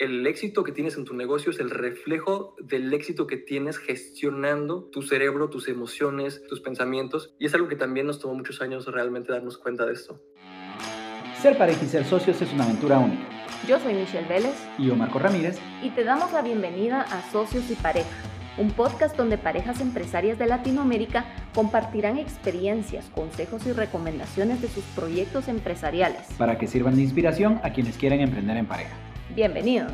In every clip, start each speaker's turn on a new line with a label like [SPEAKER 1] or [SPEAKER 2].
[SPEAKER 1] el éxito que tienes en tu negocio es el reflejo del éxito que tienes gestionando tu cerebro, tus emociones, tus pensamientos. Y es algo que también nos tomó muchos años realmente darnos cuenta de esto.
[SPEAKER 2] Ser pareja y ser socios es una aventura única.
[SPEAKER 3] Yo soy Michelle Vélez.
[SPEAKER 2] Y yo, Marco Ramírez.
[SPEAKER 3] Y te damos la bienvenida a Socios y Pareja, un podcast donde parejas empresarias de Latinoamérica compartirán experiencias, consejos y recomendaciones de sus proyectos empresariales.
[SPEAKER 2] Para que sirvan de inspiración a quienes quieren emprender en pareja.
[SPEAKER 3] Bienvenidos.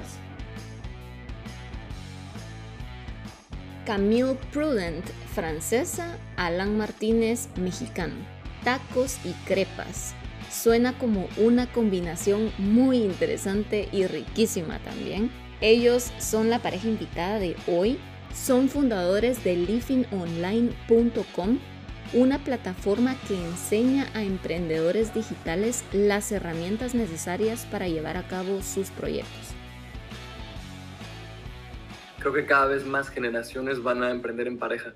[SPEAKER 3] Camille Prudent, francesa, Alan Martínez, mexicano. Tacos y crepas. Suena como una combinación muy interesante y riquísima también. Ellos son la pareja invitada de hoy. Son fundadores de livingonline.com, una plataforma que enseña a emprendedores digitales las herramientas necesarias para llevar a cabo sus proyectos.
[SPEAKER 1] Creo que cada vez más generaciones van a emprender en pareja.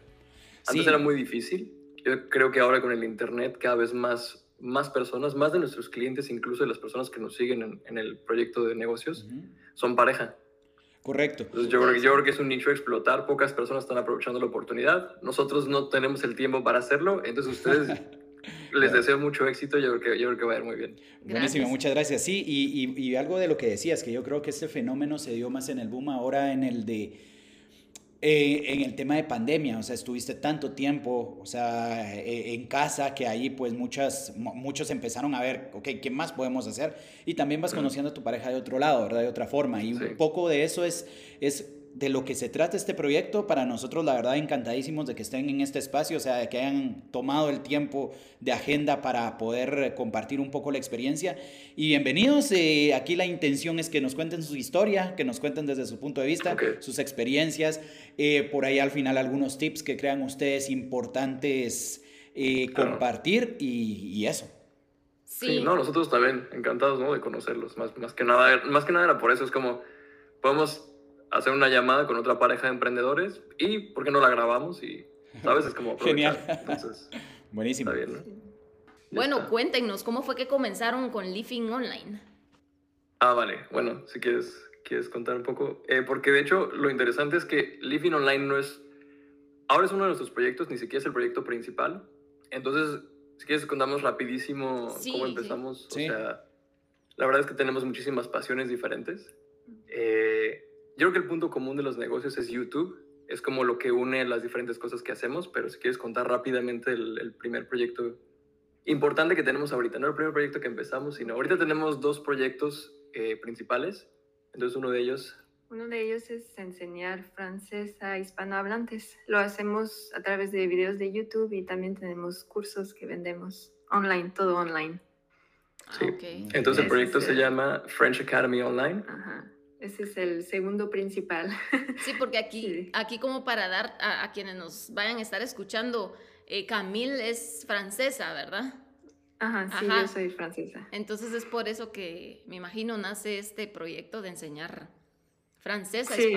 [SPEAKER 1] Antes era muy difícil. Yo creo que ahora con el Internet cada vez más, más personas, más de nuestros clientes, incluso de las personas que nos siguen en, el proyecto de negocios, son pareja.
[SPEAKER 2] Correcto.
[SPEAKER 1] Entonces yo creo, que, yo creo que es un nicho a explotar, pocas personas están aprovechando la oportunidad, nosotros no tenemos el tiempo para hacerlo, entonces ustedes les deseo mucho éxito, yo creo que, yo creo que va a ir muy bien.
[SPEAKER 2] Buenísimo, muchas gracias. Sí, y, y, y, algo de lo que decías, que yo creo que este fenómeno se dio más en el boom ahora en el de eh, en el tema de pandemia, o sea, estuviste tanto tiempo, o sea, eh, en casa que ahí pues muchas, muchos empezaron a ver, ok, ¿qué más podemos hacer? Y también vas conociendo a tu pareja de otro lado, ¿verdad? De otra forma. Y un poco de eso es, es de lo que se trata este proyecto, para nosotros la verdad encantadísimos de que estén en este espacio, o sea, de que hayan tomado el tiempo de agenda para poder compartir un poco la experiencia. Y bienvenidos, eh, aquí la intención es que nos cuenten su historia, que nos cuenten desde su punto de vista, sus experiencias, eh, por ahí al final algunos tips que crean ustedes importantes eh, compartir y, eso.
[SPEAKER 1] Sí. no, nosotros también encantados ¿no? de conocerlos, más, más, que nada, más que nada era por eso, es como podemos hacer una llamada con otra pareja de emprendedores y, ¿por qué no la grabamos? Y, ¿sabes? Es como...
[SPEAKER 2] Genial. Buenísimo.
[SPEAKER 1] Está bien, ¿no?
[SPEAKER 3] Bueno, cuéntenos, ¿cómo fue que comenzaron con Living Online?
[SPEAKER 1] Ah, vale. Bueno, si quieres, quieres contar un poco. Eh, porque de hecho, lo interesante es que Living Online no es... Ahora es uno de nuestros proyectos, ni siquiera es el proyecto principal. Entonces, si quieres, contamos rapidísimo cómo empezamos. O sea, la verdad es que tenemos muchísimas pasiones diferentes. Eh, yo creo que el punto común de los negocios es YouTube. Es como lo que une las diferentes cosas que hacemos, pero si quieres contar rápidamente el, primer proyecto importante que tenemos ahorita, no el primer proyecto que empezamos, sino ahorita tenemos dos proyectos eh, principales. Entonces uno de ellos...
[SPEAKER 4] Uno de ellos es enseñar francés a hispanohablantes. Lo hacemos a través de videos de YouTube y también tenemos cursos que vendemos online, todo online.
[SPEAKER 1] Sí. Entonces el proyecto se llama French Academy Online.
[SPEAKER 4] Ajá. Ese es el segundo principal.
[SPEAKER 3] Sí, porque aquí, aquí como para dar a, quienes nos vayan a estar escuchando, eh, Camille es francesa, ¿verdad?
[SPEAKER 4] Ajá, sí, yo soy francesa.
[SPEAKER 3] Entonces es por eso que me imagino nace este proyecto de enseñar francés a
[SPEAKER 4] sí,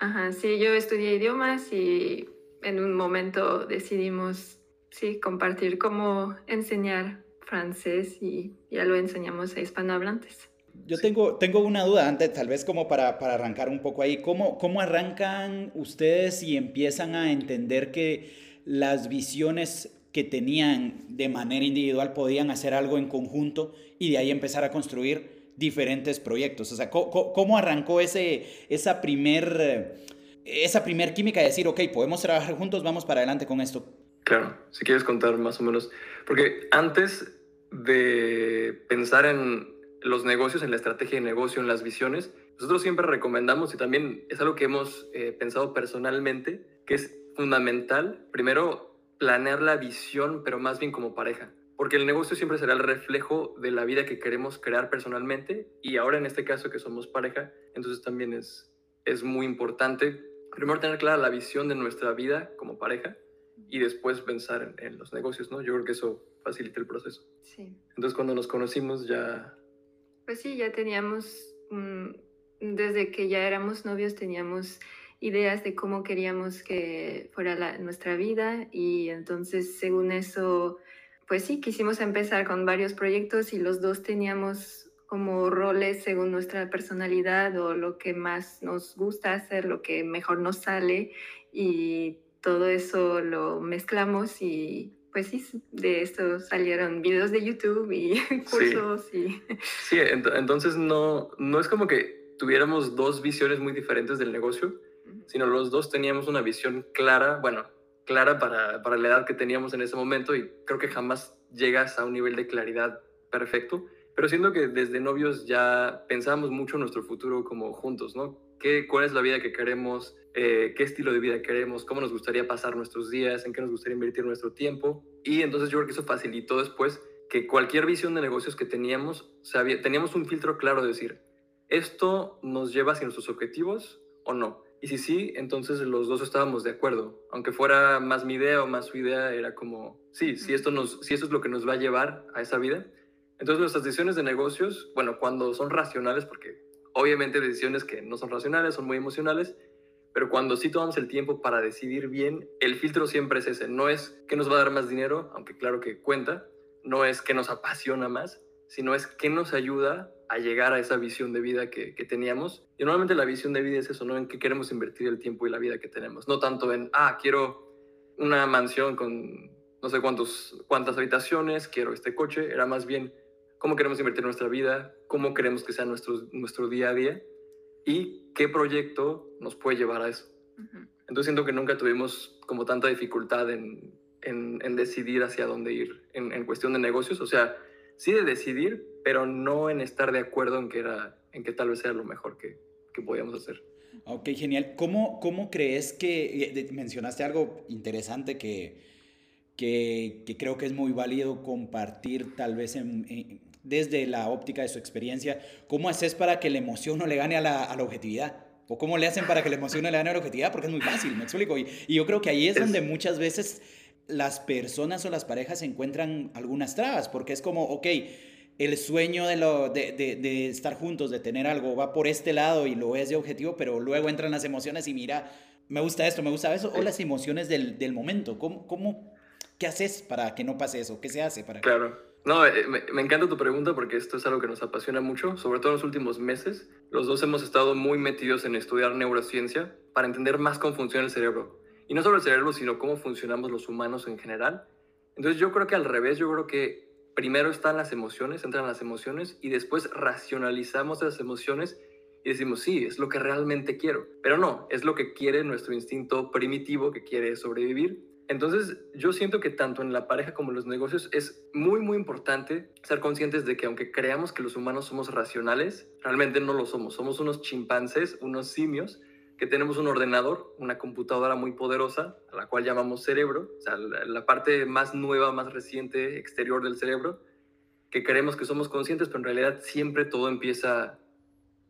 [SPEAKER 4] Ajá, sí, yo estudié idiomas y en un momento decidimos, sí, compartir cómo enseñar francés y ya lo enseñamos a hispanohablantes.
[SPEAKER 2] Yo tengo, tengo una duda antes, tal vez como para, para arrancar un poco ahí. ¿Cómo, ¿Cómo arrancan ustedes y empiezan a entender que las visiones que tenían de manera individual podían hacer algo en conjunto y de ahí empezar a construir diferentes proyectos? O sea, ¿cómo, cómo arrancó ese, esa primer, esa primer química de decir, ok, podemos trabajar juntos, vamos para adelante con esto?
[SPEAKER 1] Claro, si quieres contar más o menos, porque antes de pensar en los negocios, en la estrategia de negocio, en las visiones, nosotros siempre recomendamos y también es algo que hemos eh, pensado personalmente, que es fundamental, primero, planear la visión, pero más bien como pareja. Porque el negocio siempre será el reflejo de la vida que queremos crear personalmente y ahora en este caso que somos pareja, entonces también es, es muy importante primero tener clara la visión de nuestra vida como pareja y después pensar en, en, los negocios, ¿no? Yo creo que eso facilita el proceso.
[SPEAKER 4] Sí.
[SPEAKER 1] Entonces cuando nos conocimos ya
[SPEAKER 4] pues sí, ya teníamos, desde que ya éramos novios, teníamos ideas de cómo queríamos que fuera nuestra vida y entonces según eso, pues sí, quisimos empezar con varios proyectos y los dos teníamos como roles según nuestra personalidad o lo que más nos gusta hacer, lo que mejor nos sale y todo eso lo mezclamos y pues sí, de esto salieron videos de YouTube y cursos
[SPEAKER 1] sí.
[SPEAKER 4] y...
[SPEAKER 1] Sí, entonces no, no es como que tuviéramos dos visiones muy diferentes del negocio, sino los dos teníamos una visión clara, bueno, clara para, para la edad que teníamos en ese momento y creo que jamás llegas a un nivel de claridad perfecto, pero siento que desde novios ya pensábamos mucho en nuestro futuro como juntos, ¿no? ¿Qué, ¿Cuál es la vida que queremos? Eh, ¿Qué estilo de vida queremos? ¿Cómo nos gustaría pasar nuestros días? ¿En qué nos gustaría invertir nuestro tiempo? Y entonces yo creo que eso facilitó después que cualquier visión de negocios que teníamos, sabía, teníamos un filtro claro de decir, ¿esto nos lleva hacia nuestros objetivos o no? Y si sí, entonces los dos estábamos de acuerdo. Aunque fuera más mi idea o más su idea, era como, sí, si esto, nos, si esto es lo que nos va a llevar a esa vida. Entonces nuestras decisiones de negocios, bueno, cuando son racionales, porque obviamente decisiones que no son racionales, son muy emocionales, pero cuando sí tomamos el tiempo para decidir bien, el filtro siempre es ese. No es que nos va a dar más dinero, aunque claro que cuenta, no es que nos apasiona más, sino es que nos ayuda a llegar a esa visión de vida que, que, teníamos. Y normalmente la visión de vida es eso, ¿no? En qué queremos invertir el tiempo y la vida que tenemos. No tanto en, ah, quiero una mansión con no sé cuántos, cuántas habitaciones, quiero este coche. Era más bien cómo queremos invertir nuestra vida, cómo queremos que sea nuestro, nuestro día a día y qué proyecto nos puede llevar a eso. Uh -huh. Entonces siento que nunca tuvimos como tanta dificultad en, en, en decidir hacia dónde ir en, en, cuestión de negocios. O sea, sí de decidir, pero no en estar de acuerdo en que, era, en que tal vez era lo mejor que, que podíamos hacer.
[SPEAKER 2] Ok, genial. ¿Cómo, cómo crees que, mencionaste algo interesante que, que, que creo que es muy válido compartir tal vez en, en, desde la óptica de su experiencia, ¿cómo haces para que la emoción no le gane a la, a la objetividad? ¿O cómo le hacen para que la emoción no le gane a la objetividad? Porque es muy fácil, me explico. Y, y yo creo que ahí es, donde muchas veces las personas o las parejas encuentran algunas trabas, porque es como, ok, el sueño de, lo, de, de, de, estar juntos, de tener algo, va por este lado y lo es de objetivo, pero luego entran las emociones y mira, me gusta esto, me gusta eso, o las emociones del, del momento. ¿Cómo, ¿Cómo, qué haces para que no pase eso? ¿Qué se hace para
[SPEAKER 1] Claro. No, eh, me, me, encanta tu pregunta porque esto es algo que nos apasiona mucho, sobre todo en los últimos meses. Los dos hemos estado muy metidos en estudiar neurociencia para entender más cómo funciona el cerebro. Y no solo el cerebro, sino cómo funcionamos los humanos en general. Entonces yo creo que al revés, yo creo que primero están las emociones, entran las emociones y después racionalizamos esas emociones y decimos, sí, es lo que realmente quiero. Pero no, es lo que quiere nuestro instinto primitivo que quiere sobrevivir. Entonces yo siento que tanto en la pareja como en los negocios es muy, muy importante ser conscientes de que aunque creamos que los humanos somos racionales, realmente no lo somos. Somos unos chimpancés, unos simios que tenemos un ordenador, una computadora muy poderosa, a la cual llamamos cerebro, o sea, la, parte más nueva, más reciente, exterior del cerebro, que creemos que somos conscientes, pero en realidad siempre todo empieza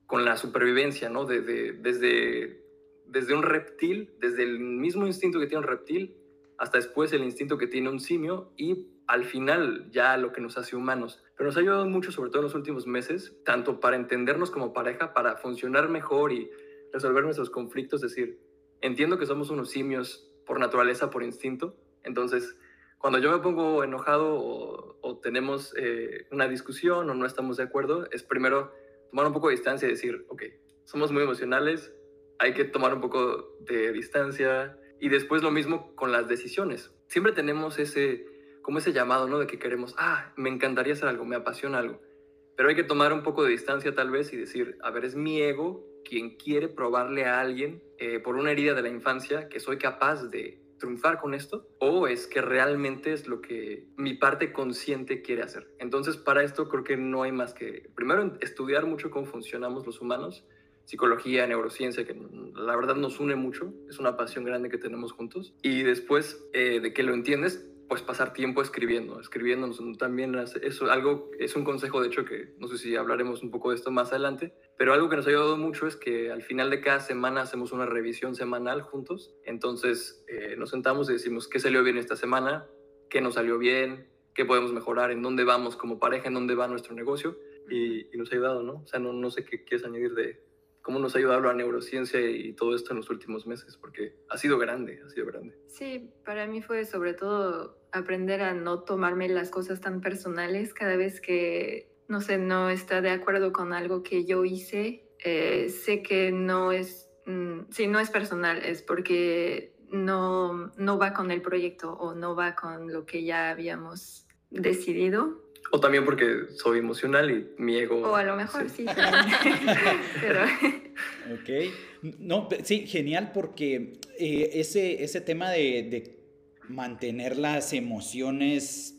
[SPEAKER 1] con la supervivencia, ¿no? De, de, desde, desde un reptil, desde el mismo instinto que tiene un reptil, hasta después el instinto que tiene un simio y al final ya lo que nos hace humanos. Pero nos ha ayudado mucho, sobre todo en los últimos meses, tanto para entendernos como pareja, para funcionar mejor y resolver nuestros conflictos, es decir, entiendo que somos unos simios por naturaleza, por instinto, entonces cuando yo me pongo enojado o, tenemos eh, una discusión o no estamos de acuerdo, es primero tomar un poco de distancia y decir, ok, somos muy emocionales, hay que tomar un poco de distancia y después lo mismo con las decisiones. Siempre tenemos ese, como ese llamado, ¿no? De que queremos, ah, me encantaría hacer algo, me apasiona algo, pero hay que tomar un poco de distancia tal vez y decir, a ver, es mi ego quien quiere probarle a alguien eh, por una herida de la infancia que soy capaz de triunfar con esto o es que realmente es lo que mi parte consciente quiere hacer. Entonces para esto creo que no hay más que primero estudiar mucho cómo funcionamos los humanos, psicología, neurociencia, que la verdad nos une mucho, es una pasión grande que tenemos juntos. Y después eh, de que lo entiendes, pues pasar tiempo escribiendo, escribiendo también es algo, es un consejo de hecho que no sé si hablaremos un poco de esto más adelante, pero algo que nos ha ayudado mucho es que al final de cada semana hacemos una revisión semanal juntos, entonces eh, nos sentamos y decimos qué salió bien esta semana, qué nos salió bien, qué podemos mejorar, en dónde vamos como pareja, en dónde va nuestro negocio y, y nos ha ayudado, ¿no? O sea, no, no sé qué quieres añadir de, cómo nos ha ayudado la neurociencia y todo esto en los últimos meses, porque ha sido grande, ha sido grande.
[SPEAKER 4] Sí, para mí fue sobre todo aprender a no tomarme las cosas tan personales cada vez que no sé, no está de acuerdo con algo que yo hice, eh, sé que no es, mm, si no es personal, es porque no, no va con el proyecto o no va con lo que ya habíamos decidido.
[SPEAKER 1] O también porque soy emocional y mi ego...
[SPEAKER 4] O a lo mejor sí,
[SPEAKER 2] pero... ok. No, sí, genial porque eh, ese, ese tema de, de mantener las emociones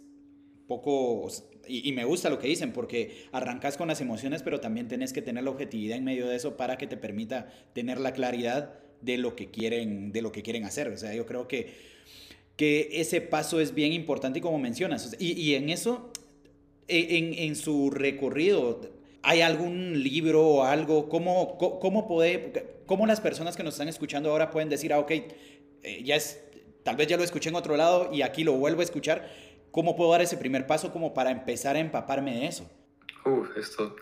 [SPEAKER 2] poco y, me gusta lo que dicen, porque arrancas con las emociones, pero también tienes que tener la objetividad en medio de eso para que te permita tener la claridad de lo que quieren, de lo que quieren hacer. O sea, yo creo que, que ese paso es bien importante y como mencionas, y, en eso, en, en, su recorrido, ¿hay algún libro o algo? ¿Cómo, cómo, puede, cómo las personas que nos están escuchando ahora pueden decir, ah, ok, eh, ya es, tal vez ya lo escuché en otro lado y aquí lo vuelvo a escuchar? ¿Cómo puedo dar ese primer paso como para empezar a empaparme de eso?
[SPEAKER 1] Uf, esto,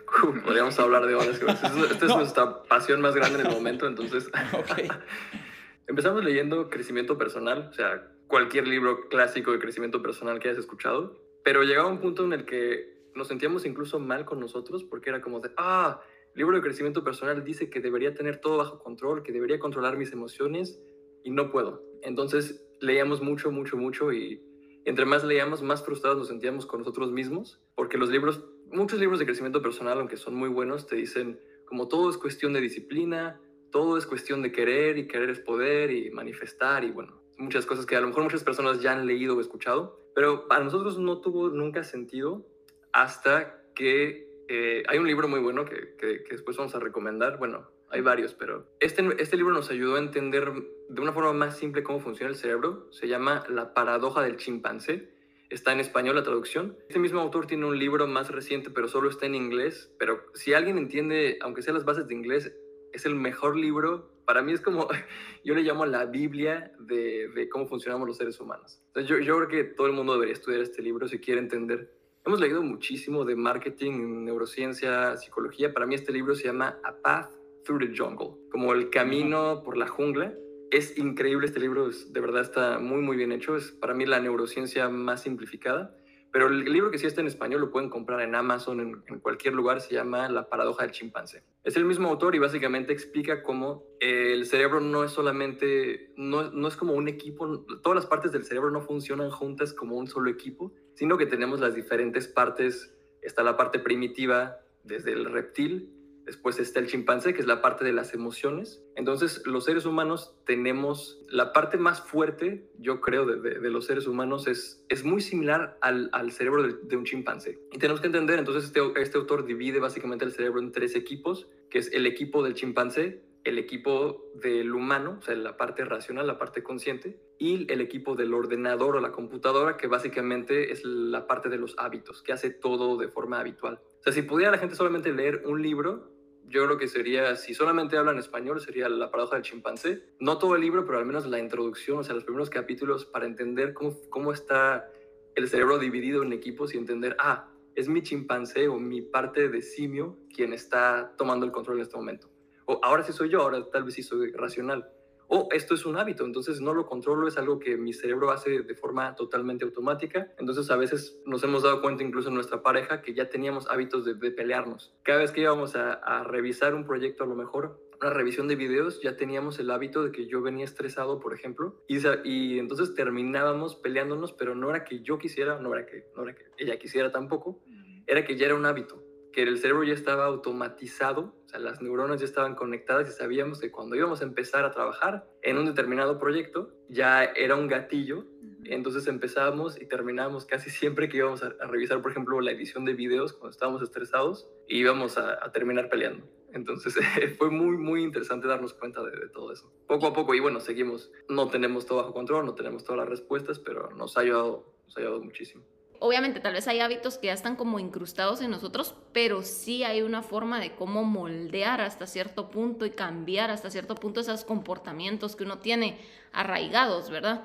[SPEAKER 1] podríamos hablar de horas. Esta es nuestra pasión más grande en el momento, entonces. Empezamos leyendo crecimiento personal, o sea, cualquier libro clásico de crecimiento personal que hayas escuchado, pero llegaba un punto en el que nos sentíamos incluso mal con nosotros porque era como de, ah, el libro de crecimiento personal dice que debería tener todo bajo control, que debería controlar mis emociones y no puedo. Entonces leíamos mucho, mucho, mucho y entre más leíamos, más frustrados nos sentíamos con nosotros mismos, porque los libros, muchos libros de crecimiento personal, aunque son muy buenos, te dicen como todo es cuestión de disciplina, todo es cuestión de querer y querer es poder y manifestar y bueno, muchas cosas que a lo mejor muchas personas ya han leído o escuchado, pero para nosotros no tuvo nunca sentido hasta que eh, hay un libro muy bueno que, que, que después vamos a recomendar, bueno, hay varios, pero este, este libro nos ayudó a entender de una forma más simple cómo funciona el cerebro. Se llama La paradoja del chimpancé. Está en español la traducción. Este mismo autor tiene un libro más reciente, pero solo está en inglés. Pero si alguien entiende, aunque sea las bases de inglés, es el mejor libro. Para mí es como, yo le llamo la Biblia de, de cómo funcionamos los seres humanos. Entonces yo, yo creo que todo el mundo debería estudiar este libro si quiere entender Hemos leído muchísimo de marketing, neurociencia, psicología. Para mí este libro se llama A Path Through the Jungle, como el camino por la jungla. Es increíble este libro, de verdad está muy, muy bien hecho. Es para mí la neurociencia más simplificada. Pero el libro que sí está en español lo pueden comprar en Amazon, en, cualquier lugar, se llama La paradoja del chimpancé. Es el mismo autor y básicamente explica cómo el cerebro no es solamente, no, no es como un equipo, todas las partes del cerebro no funcionan juntas como un solo equipo, sino que tenemos las diferentes partes. Está la parte primitiva desde el reptil, Después está el chimpancé, que es la parte de las emociones. Entonces, los seres humanos tenemos la parte más fuerte, yo creo, de, los seres humanos es, es muy similar al, cerebro de, un chimpancé. Y tenemos que entender, entonces, este, este autor divide básicamente el cerebro en tres equipos, que es el equipo del chimpancé, el equipo del humano, o sea, la parte racional, la parte consciente, y el equipo del ordenador o la computadora, que básicamente es la parte de los hábitos, que hace todo de forma habitual. O sea, si pudiera la gente solamente leer un libro, yo creo que sería, si solamente hablan español, sería La paradoja del chimpancé. No todo el libro, pero al menos la introducción, o sea, los primeros capítulos para entender cómo, cómo está el cerebro dividido en equipos y entender, ah, es mi chimpancé o mi parte de simio quien está tomando el control en este momento. O ahora sí soy yo, ahora tal vez sí soy racional o esto es un hábito, entonces no lo controlo, es algo que mi cerebro hace de forma totalmente automática. Entonces a veces nos hemos dado cuenta incluso en nuestra pareja que ya teníamos hábitos de, pelearnos. Cada vez que íbamos a, revisar un proyecto a lo mejor, una revisión de videos, ya teníamos el hábito de que yo venía estresado, por ejemplo, y, y entonces terminábamos peleándonos, pero no era que yo quisiera, no era que, no era que ella quisiera tampoco, era que ya era un hábito que el cerebro ya estaba automatizado, o sea, las neuronas ya estaban conectadas y sabíamos que cuando íbamos a empezar a trabajar en un determinado proyecto, ya era un gatillo, entonces empezábamos y terminábamos casi siempre que íbamos a, revisar, por ejemplo, la edición de videos cuando estábamos estresados, y íbamos a, terminar peleando. Entonces fue muy, muy interesante darnos cuenta de, de, todo eso. Poco a poco, y bueno, seguimos. No tenemos todo bajo control, no tenemos todas las respuestas, pero nos ha ayudado, nos ha ayudado muchísimo
[SPEAKER 3] obviamente tal vez hay hábitos que ya están como incrustados en nosotros, pero sí hay una forma de cómo moldear hasta cierto punto y cambiar hasta cierto punto esos comportamientos que uno tiene arraigados, ¿verdad?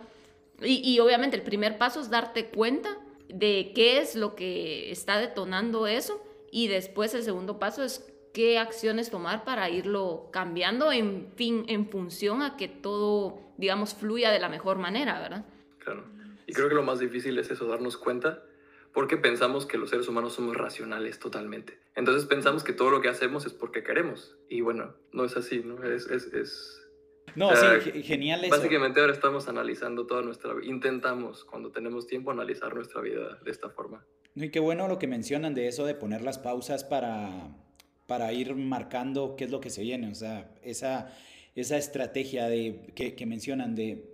[SPEAKER 3] Y, obviamente el primer paso es darte cuenta de qué es lo que está detonando eso y después el segundo paso es qué acciones tomar para irlo cambiando en fin, en función a que todo, digamos, fluya de la mejor manera, ¿verdad?
[SPEAKER 1] Claro. Y creo que lo más difícil es eso, darnos cuenta, porque pensamos que los seres humanos somos racionales totalmente. Entonces pensamos que todo lo que hacemos es porque queremos. Y bueno, no es así, ¿no? Es... es, es
[SPEAKER 2] no, sí, genial eso.
[SPEAKER 1] Básicamente ahora estamos analizando toda nuestra vida. Intentamos, cuando tenemos tiempo, analizar nuestra vida de esta forma.
[SPEAKER 2] Y qué bueno lo que mencionan de eso de poner las pausas para, para ir marcando qué es lo que se viene. O sea, esa, esa estrategia de, que, que mencionan de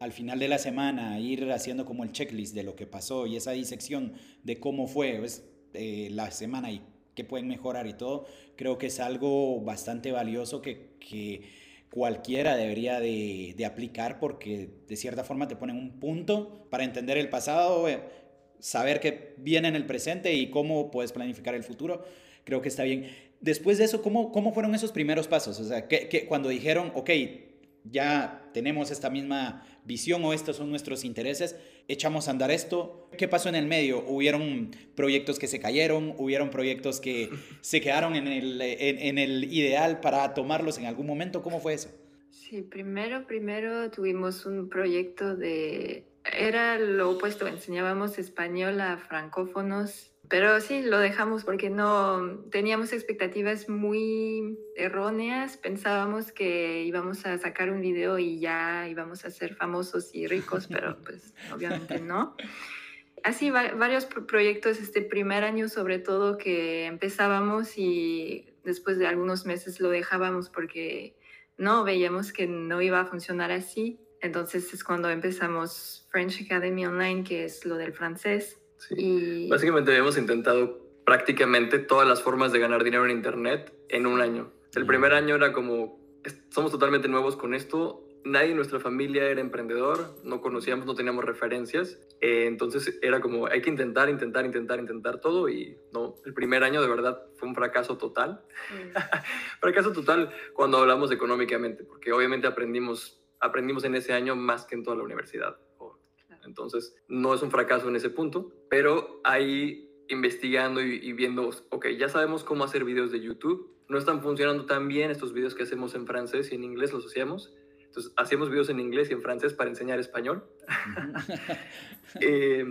[SPEAKER 2] al final de la semana ir haciendo como el checklist de lo que pasó y esa disección de cómo fue pues, eh, la semana y qué pueden mejorar y todo, creo que es algo bastante valioso que, que cualquiera debería de, de, aplicar porque de cierta forma te ponen un punto para entender el pasado, eh, saber qué viene en el presente y cómo puedes planificar el futuro. Creo que está bien. Después de eso, ¿cómo, cómo fueron esos primeros pasos? O sea, que, cuando dijeron, ok, ya tenemos esta misma visión o estos son nuestros intereses, echamos a andar esto. ¿Qué pasó en el medio? ¿Hubieron proyectos que se cayeron? ¿Hubieron proyectos que se quedaron en el, en, el ideal para tomarlos en algún momento? ¿Cómo fue eso?
[SPEAKER 4] Sí, primero, primero tuvimos un proyecto de... Era lo opuesto, enseñábamos español a francófonos pero sí, lo dejamos porque no teníamos expectativas muy erróneas. Pensábamos que íbamos a sacar un video y ya íbamos a ser famosos y ricos, pero pues obviamente no. Así varios proyectos este primer año sobre todo que empezábamos y después de algunos meses lo dejábamos porque no veíamos que no iba a funcionar así. Entonces es cuando empezamos French Academy Online, que es lo del francés
[SPEAKER 1] Básicamente habíamos intentado prácticamente todas las formas de ganar dinero en Internet en un año. El primer año era como, somos totalmente nuevos con esto, nadie en nuestra familia era emprendedor, no conocíamos, no teníamos referencias, eh, entonces era como, hay que intentar, intentar, intentar, intentar todo y no, el primer año de verdad fue un fracaso total. fracaso total cuando hablamos económicamente, porque obviamente aprendimos, aprendimos en ese año más que en toda la universidad. Entonces, no es un fracaso en ese punto, pero ahí investigando y, viendo, ok, ya sabemos cómo hacer videos de YouTube, no están funcionando tan bien estos videos que hacemos en francés y en inglés los hacíamos. Entonces, hacíamos videos en inglés y en francés para enseñar español. eh,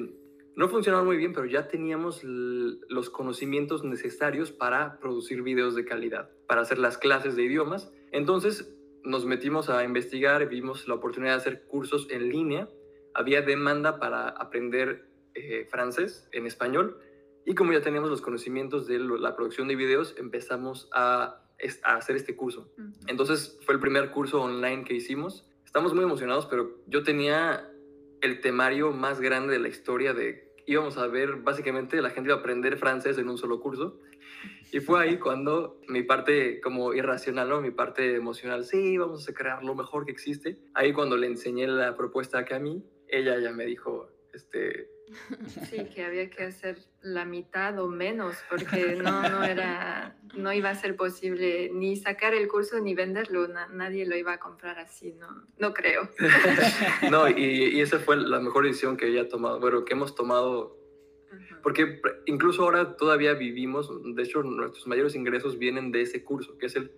[SPEAKER 1] no funcionaban muy bien, pero ya teníamos los conocimientos necesarios para producir videos de calidad, para hacer las clases de idiomas. Entonces, nos metimos a investigar, vimos la oportunidad de hacer cursos en línea había demanda para aprender eh, francés en español y como ya teníamos los conocimientos de la producción de videos, empezamos a, hacer este curso. Entonces fue el primer curso online que hicimos. Estamos muy emocionados, pero yo tenía el temario más grande de la historia de íbamos a ver, básicamente la gente iba a aprender francés en un solo curso. Y fue ahí cuando mi parte como irracional, ¿no? mi parte emocional, sí, vamos a crear lo mejor que existe. Ahí cuando le enseñé la propuesta a Cami, ella ya me dijo, este...
[SPEAKER 4] Sí, que había que hacer la mitad o menos, porque no, no, era, no iba a ser posible ni sacar el curso ni venderlo, nadie lo iba a comprar así, no, no creo.
[SPEAKER 1] no, y, y, esa fue la mejor decisión que ella ha tomado, bueno, que hemos tomado, porque incluso ahora todavía vivimos, de hecho nuestros mayores ingresos vienen de ese curso, que es el,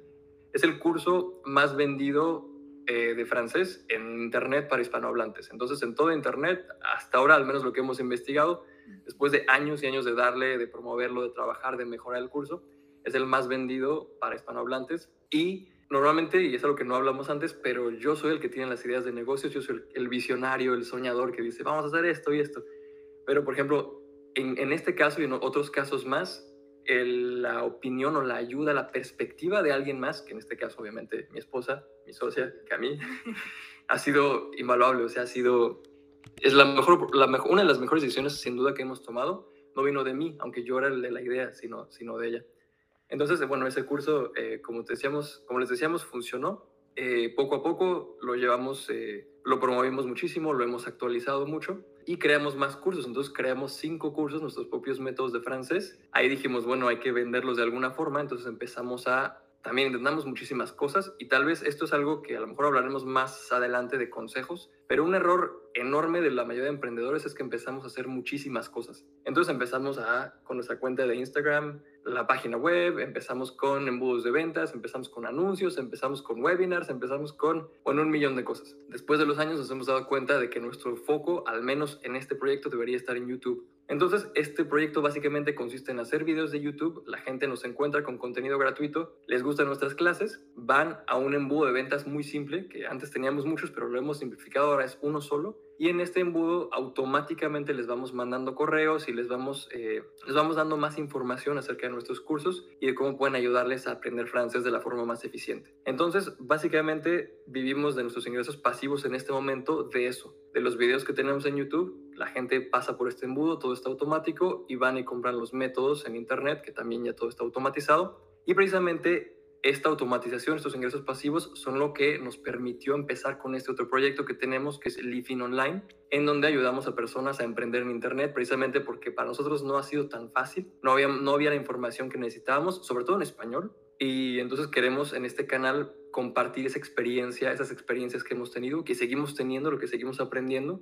[SPEAKER 1] es el curso más vendido eh, de francés en Internet para hispanohablantes. Entonces, en todo Internet, hasta ahora, al menos lo que hemos investigado, después de años y años de darle, de promoverlo, de trabajar, de mejorar el curso, es el más vendido para hispanohablantes. Y normalmente, y es algo que no hablamos antes, pero yo soy el que tiene las ideas de negocios, yo soy el, visionario, el soñador que dice, vamos a hacer esto y esto. Pero, por ejemplo, en, en este caso y en otros casos más, la opinión o la ayuda, la perspectiva de alguien más, que en este caso obviamente mi esposa, mi socia, que a mí, ha sido invaluable, o sea, ha sido, es la mejor, la mejor, una de las mejores decisiones sin duda que hemos tomado, no vino de mí, aunque yo era el de la idea, sino, sino de ella. Entonces, bueno, ese curso, eh, como, decíamos, como les decíamos, funcionó. Eh, poco a poco lo llevamos, eh, lo promovimos muchísimo, lo hemos actualizado mucho y creamos más cursos. Entonces creamos cinco cursos, nuestros propios métodos de francés. Ahí dijimos, bueno, hay que venderlos de alguna forma. Entonces empezamos a, también intentamos muchísimas cosas y tal vez esto es algo que a lo mejor hablaremos más adelante de consejos, pero un error enorme de la mayoría de emprendedores es que empezamos a hacer muchísimas cosas. Entonces empezamos a, con nuestra cuenta de Instagram, la página web, empezamos con embudos de ventas, empezamos con anuncios, empezamos con webinars, empezamos con, bueno, un millón de cosas. Después de los años nos hemos dado cuenta de que nuestro foco, al menos en este proyecto, debería estar en YouTube. Entonces, este proyecto básicamente consiste en hacer videos de YouTube, la gente nos encuentra con contenido gratuito, les gustan nuestras clases, van a un embudo de ventas muy simple, que antes teníamos muchos, pero lo hemos simplificado, ahora es uno solo, y en este embudo automáticamente les vamos mandando correos y les vamos, eh, les vamos dando más información acerca de nuestros cursos y de cómo pueden ayudarles a aprender francés de la forma más eficiente. Entonces, básicamente vivimos de nuestros ingresos pasivos en este momento de eso, de los videos que tenemos en YouTube. La gente pasa por este embudo, todo está automático y van y compran los métodos en Internet, que también ya todo está automatizado. Y precisamente esta automatización, estos ingresos pasivos son lo que nos permitió empezar con este otro proyecto que tenemos, que es el Living Online, en donde ayudamos a personas a emprender en Internet, precisamente porque para nosotros no ha sido tan fácil, no había, no había la información que necesitábamos, sobre todo en español, y entonces queremos en este canal compartir esa experiencia, esas experiencias que hemos tenido, que seguimos teniendo, lo que seguimos aprendiendo.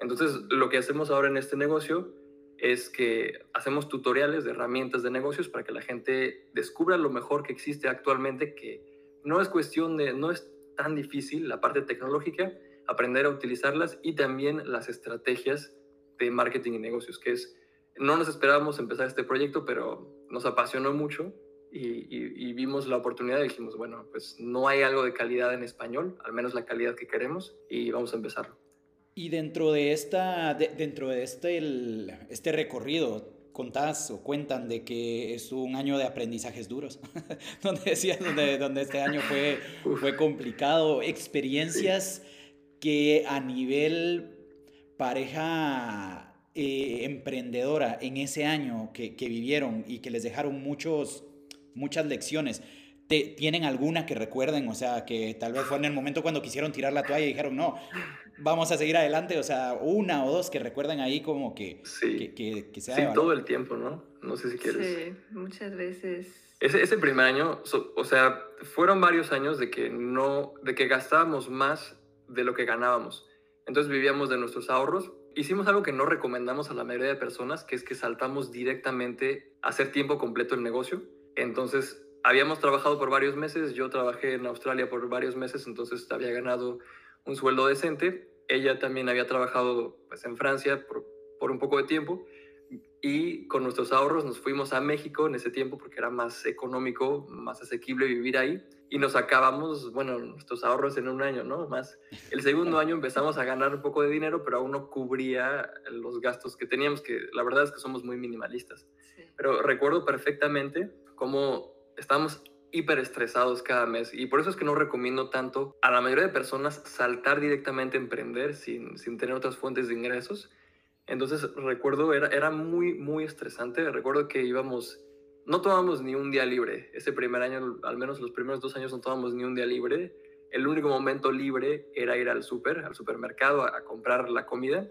[SPEAKER 1] Entonces, lo que hacemos ahora en este negocio es que hacemos tutoriales de herramientas de negocios para que la gente descubra lo mejor que existe actualmente, que no es cuestión de, no es tan difícil la parte tecnológica, aprender a utilizarlas y también las estrategias de marketing y negocios, que es, no nos esperábamos empezar este proyecto, pero nos apasionó mucho y, vimos la oportunidad y dijimos, bueno, pues no hay algo de calidad en español, al menos la calidad que queremos, y vamos a empezarlo.
[SPEAKER 2] Y dentro de, esta, dentro de este, el, este recorrido, contás o cuentan de que es un año de aprendizajes duros, donde decías, donde, donde este año fue, fue complicado, experiencias que a nivel pareja eh, emprendedora en ese año que, que, vivieron y que les dejaron muchos, muchas lecciones. ¿Te, ¿Tienen alguna que recuerden? O sea, que tal vez fue en el momento cuando quisieron tirar la toalla y dijeron, no, vamos a seguir adelante, o sea, una o dos que recuerden ahí como que,
[SPEAKER 1] sí.
[SPEAKER 2] que, que,
[SPEAKER 1] sea... Sí, todo el tiempo, ¿no? No sé si quieres.
[SPEAKER 4] Sí, muchas veces.
[SPEAKER 1] Ese, ese primer año, o sea, fueron varios años de que no, de que gastábamos más de lo que ganábamos. Entonces vivíamos de nuestros ahorros. Hicimos algo que no recomendamos a la mayoría de personas, que es que saltamos directamente a hacer tiempo completo el negocio. Entonces, habíamos trabajado por varios meses, yo trabajé en Australia por varios meses, entonces había ganado un sueldo decente. Ella también había trabajado pues, en Francia por, por un poco de tiempo y con nuestros ahorros nos fuimos a México en ese tiempo porque era más económico, más asequible vivir ahí y nos acabamos, bueno, nuestros ahorros en un año, ¿no? Más. El segundo año empezamos a ganar un poco de dinero, pero aún no cubría los gastos que teníamos, que la verdad es que somos muy minimalistas. Pero recuerdo perfectamente cómo estábamos hiper estresados cada mes y por eso es que no recomiendo tanto a la mayoría de personas saltar directamente a emprender sin, sin tener otras fuentes de ingresos. Entonces recuerdo, era, era muy, muy estresante. Recuerdo que íbamos, no tomábamos ni un día libre. Ese primer año, al menos los primeros dos años, no tomábamos ni un día libre. El único momento libre era ir al súper, al supermercado, a comprar la comida.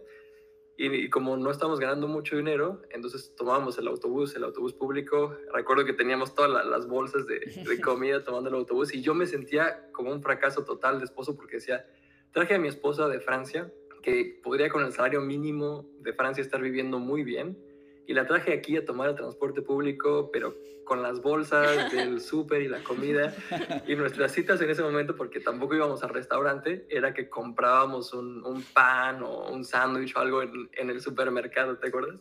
[SPEAKER 1] Y, como no estábamos ganando mucho dinero, entonces tomábamos el autobús, el autobús público. Recuerdo que teníamos todas las bolsas de, de, comida tomando el autobús y yo me sentía como un fracaso total de esposo porque decía, traje a mi esposa de Francia, que podría con el salario mínimo de Francia estar viviendo muy bien, y la traje aquí a tomar el transporte público, pero con las bolsas del súper y la comida. Y nuestras citas en ese momento, porque tampoco íbamos al restaurante, era que comprábamos un, un pan o un sándwich o algo en, en, el supermercado, ¿te acuerdas?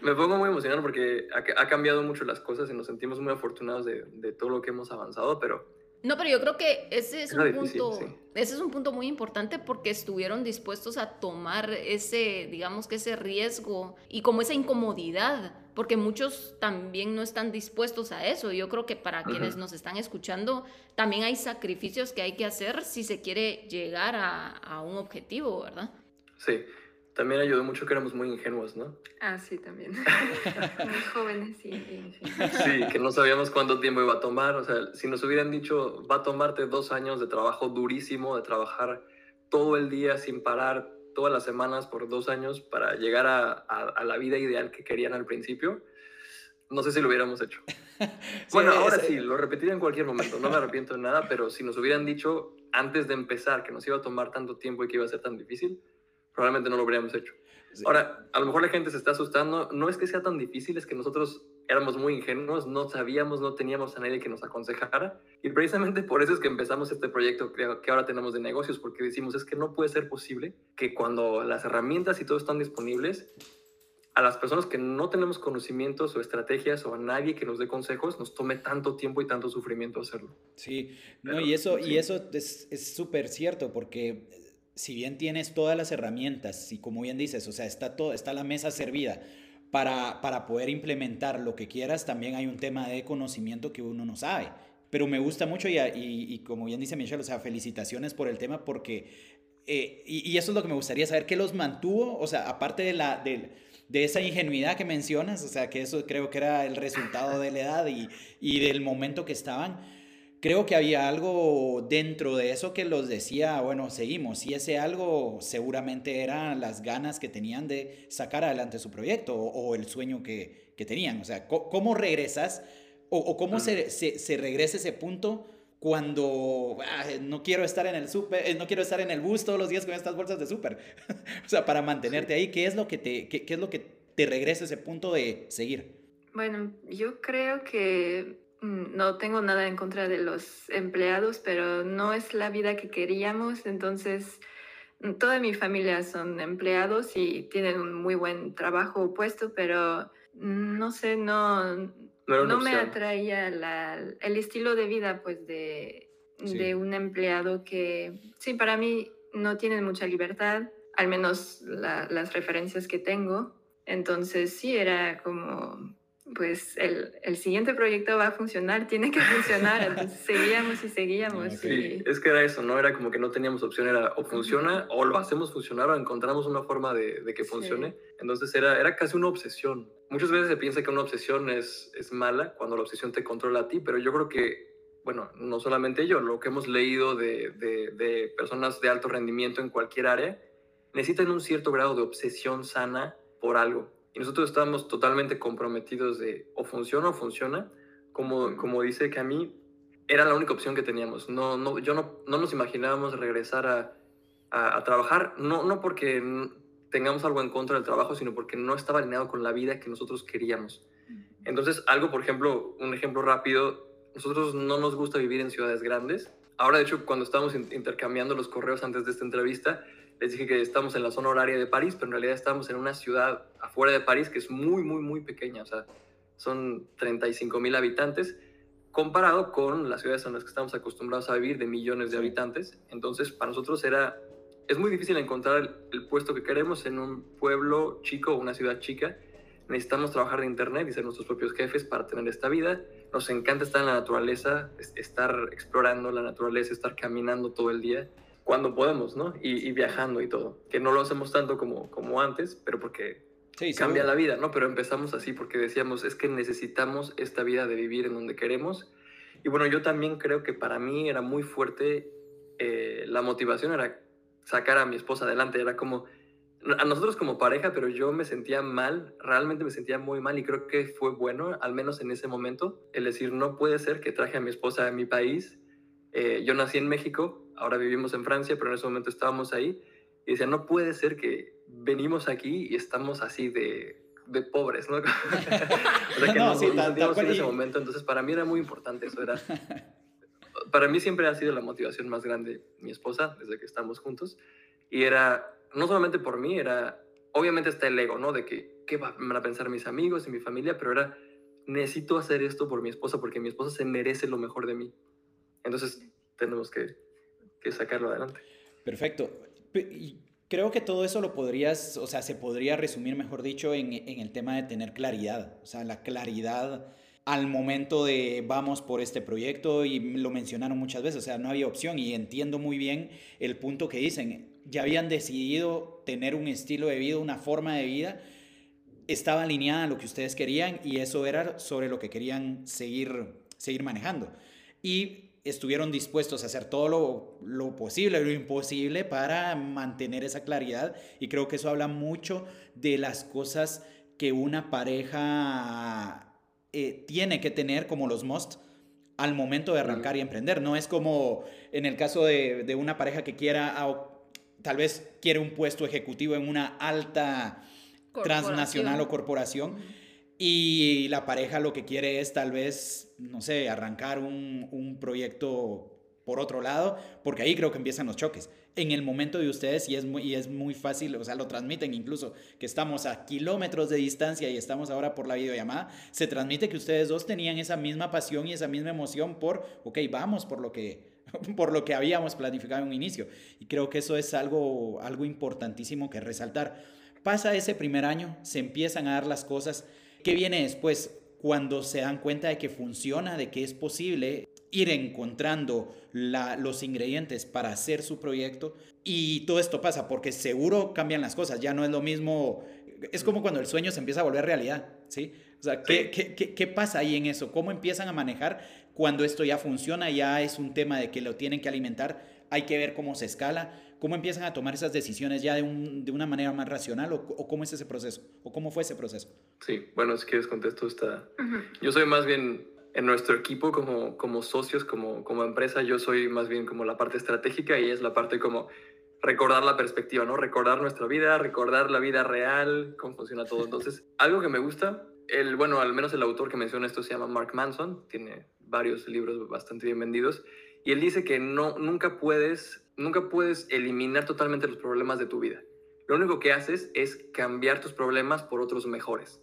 [SPEAKER 1] Me pongo muy emocionado porque ha, ha, cambiado mucho las cosas y nos sentimos muy afortunados de, de todo lo que hemos avanzado, pero
[SPEAKER 3] no, pero yo creo que ese es, un difícil, punto, sí. ese es un punto muy importante porque estuvieron dispuestos a tomar ese, digamos que ese riesgo y como esa incomodidad, porque muchos también no están dispuestos a eso. Yo creo que para uh -huh. quienes nos están escuchando, también hay sacrificios que hay que hacer si se quiere llegar a, a un objetivo, ¿verdad?
[SPEAKER 1] Sí, también ayudó mucho que éramos muy ingenuos, ¿no?
[SPEAKER 4] Ah, sí, también. muy jóvenes y ingenuos.
[SPEAKER 1] Sí, que no sabíamos cuánto tiempo iba a tomar. O sea, si nos hubieran dicho, va a tomarte dos años de trabajo durísimo, de trabajar todo el día sin parar, todas las semanas por dos años para llegar a, a, a la vida ideal que querían al principio, no sé si lo hubiéramos hecho. sí, bueno, ahora sí, lo repetiría en cualquier momento, no me arrepiento de nada, pero si nos hubieran dicho antes de empezar que nos iba a tomar tanto tiempo y que iba a ser tan difícil, probablemente no lo habríamos hecho. Ahora, a lo mejor la gente se está asustando. No es que sea tan difícil, es que nosotros éramos muy ingenuos, no sabíamos, no teníamos a nadie que nos aconsejara. Y precisamente por eso es que empezamos este proyecto que, ahora tenemos de negocios, porque decimos, es que no puede ser posible que cuando las herramientas y todo están disponibles, a las personas que no tenemos conocimientos o estrategias o a nadie que nos dé consejos, nos tome tanto tiempo y tanto sufrimiento hacerlo.
[SPEAKER 2] Sí, no, y eso, y eso es súper cierto, porque si bien tienes todas las herramientas y como bien dices, o sea, está, todo, está la mesa servida para, para poder implementar lo que quieras, también hay un tema de conocimiento que uno no sabe. Pero me gusta mucho y, y, como bien dice Michelle, o sea, felicitaciones por el tema porque, eh, y, y, eso es lo que me gustaría saber, ¿qué los mantuvo? O sea, aparte de la... De, de esa ingenuidad que mencionas, o sea, que eso creo que era el resultado de la edad y, y del momento que estaban. Creo que había algo dentro de eso que los decía, bueno, seguimos. Y ese algo seguramente eran las ganas que tenían de sacar adelante su proyecto o, el sueño que, que, tenían. O sea, ¿cómo, regresas o, cómo se, se, se regresa ese punto cuando ah, no quiero estar en el súper, eh, no quiero estar en el bus todos los días con estas bolsas de súper. o sea, para mantenerte ahí, ¿qué es lo que te qué, es lo que te regresa ese punto de seguir?
[SPEAKER 4] Bueno, yo creo que no tengo nada en contra de los empleados, pero no es la vida que queríamos, entonces mm, toda mi familia son empleados y tienen un muy buen trabajo puesto, pero mm, no sé, no no, me atraía el estilo de vida pues de, de, un empleado que, sí, para mí no tienen mucha libertad, al menos las referencias que tengo. Entonces sí, era como, pues el, el, siguiente proyecto va a funcionar, tiene que funcionar. Entonces seguíamos y seguíamos.
[SPEAKER 1] Sí, es que era eso, ¿no? Era como que no teníamos opción, era o funciona o lo hacemos funcionar o encontramos una forma de, de que funcione. Entonces era, era casi una obsesión. Muchas veces se piensa que una obsesión es, es mala cuando la obsesión te controla a ti, pero yo creo que, bueno, no solamente yo, lo que hemos leído de, de, de personas de alto rendimiento en cualquier área, necesitan un cierto grado de obsesión sana por algo. Y nosotros estábamos totalmente comprometidos de o funciona o funciona. Como, como dice que a mí era la única opción que teníamos. No, no, yo no, no nos imaginábamos regresar a, a, a trabajar, no, no porque tengamos algo en contra del trabajo, sino porque no estaba alineado con la vida que nosotros queríamos. Entonces, algo, por ejemplo, un ejemplo rápido, nosotros no nos gusta vivir en ciudades grandes. Ahora, de hecho, cuando estábamos intercambiando los correos antes de esta entrevista, les dije que estamos en la zona horaria de París, pero en realidad estamos en una ciudad afuera de París que es muy, muy, muy pequeña. O sea, son 35 mil habitantes comparado con las ciudades en las que estamos acostumbrados a vivir de millones de habitantes. Entonces, para nosotros era es muy difícil encontrar el, puesto que queremos en un pueblo chico o una ciudad chica. Necesitamos trabajar de internet y ser nuestros propios jefes para tener esta vida. Nos encanta estar en la naturaleza, estar explorando la naturaleza, estar caminando todo el día cuando podemos, ¿no? Y, viajando y todo. Que no lo hacemos tanto como, como antes, pero porque cambia la vida, ¿no? Pero empezamos así porque decíamos, es que necesitamos esta vida de vivir en donde queremos. Y bueno, yo también creo que para mí era muy fuerte, eh, la motivación era sacar a mi esposa adelante. Era como, a nosotros como pareja, pero yo me sentía mal, realmente me sentía muy mal y creo que fue bueno, al menos en ese momento, el decir, no puede ser que traje a mi esposa a mi país. Eh, yo nací en México, ahora vivimos en Francia, pero en ese momento estábamos ahí. Y decía, no puede ser que venimos aquí y estamos así de, de pobres, ¿no? o sea, que no, nos, en ese momento. Entonces, para mí era muy importante eso. Era, para mí siempre ha sido la motivación más grande mi esposa desde que estamos juntos. Y era, no solamente por mí, era, obviamente está el ego, ¿no? De que, ¿qué van a pensar mis amigos y mi familia? Pero era, necesito hacer esto por mi esposa porque mi esposa se merece lo mejor de mí. Entonces, tenemos que, que sacarlo adelante.
[SPEAKER 2] Perfecto. Creo que todo eso lo podrías, o sea, se podría resumir, mejor dicho, en, en el tema de tener claridad. O sea, la claridad al momento de vamos por este proyecto y lo mencionaron muchas veces, o sea, no había opción y entiendo muy bien el punto que dicen, ya habían decidido tener un estilo de vida, una forma de vida, estaba alineada a lo que ustedes querían y eso era sobre lo que querían seguir, seguir manejando. Y estuvieron dispuestos a hacer todo lo, lo posible, lo imposible para mantener esa claridad y creo que eso habla mucho de las cosas que una pareja eh, tiene que tener como los must al momento de arrancar y emprender. No es como en el caso de, una pareja que quiera, tal vez quiere un puesto ejecutivo en una alta transnacional o corporación. Y la pareja lo que quiere es tal vez, no sé, arrancar un, un proyecto por otro lado, porque ahí creo que empiezan los choques. En el momento de ustedes, y es muy, y es muy fácil, o sea, lo transmiten incluso, que estamos a kilómetros de distancia y estamos ahora por la videollamada, se transmite que ustedes dos tenían esa misma pasión y esa misma emoción por, ok, vamos por lo que, por lo que habíamos planificado en un inicio. Y creo que eso es algo, algo importantísimo que resaltar. Pasa ese primer año, se empiezan a dar las cosas ¿Qué viene después? Cuando se dan cuenta de que funciona, de que es posible ir encontrando los ingredientes para hacer su proyecto. Y todo esto pasa porque seguro cambian las cosas. Ya no es lo mismo. Es como cuando el sueño se empieza a volver realidad. ¿sí? O sea, ¿qué, qué, qué pasa ahí en eso? ¿Cómo empiezan a manejar cuando esto ya funciona? Ya es un tema de que lo tienen que alimentar. Hay que ver cómo se escala ¿Cómo empiezan a tomar esas decisiones ya de, una manera más racional o, cómo es ese proceso? ¿O cómo fue ese proceso?
[SPEAKER 1] Sí, bueno, si quieres contesto esta. Yo soy más bien en nuestro equipo como, como socios, como, como empresa, yo soy más bien como la parte estratégica y es la parte como recordar la perspectiva, ¿no? Recordar nuestra vida, recordar la vida real, cómo funciona todo. Entonces, algo que me gusta, el, bueno, al menos el autor que menciona esto se llama Mark Manson, tiene varios libros bastante bien vendidos, y él dice que no, nunca puedes nunca puedes eliminar totalmente los problemas de tu vida. Lo único que haces es cambiar tus problemas por otros mejores.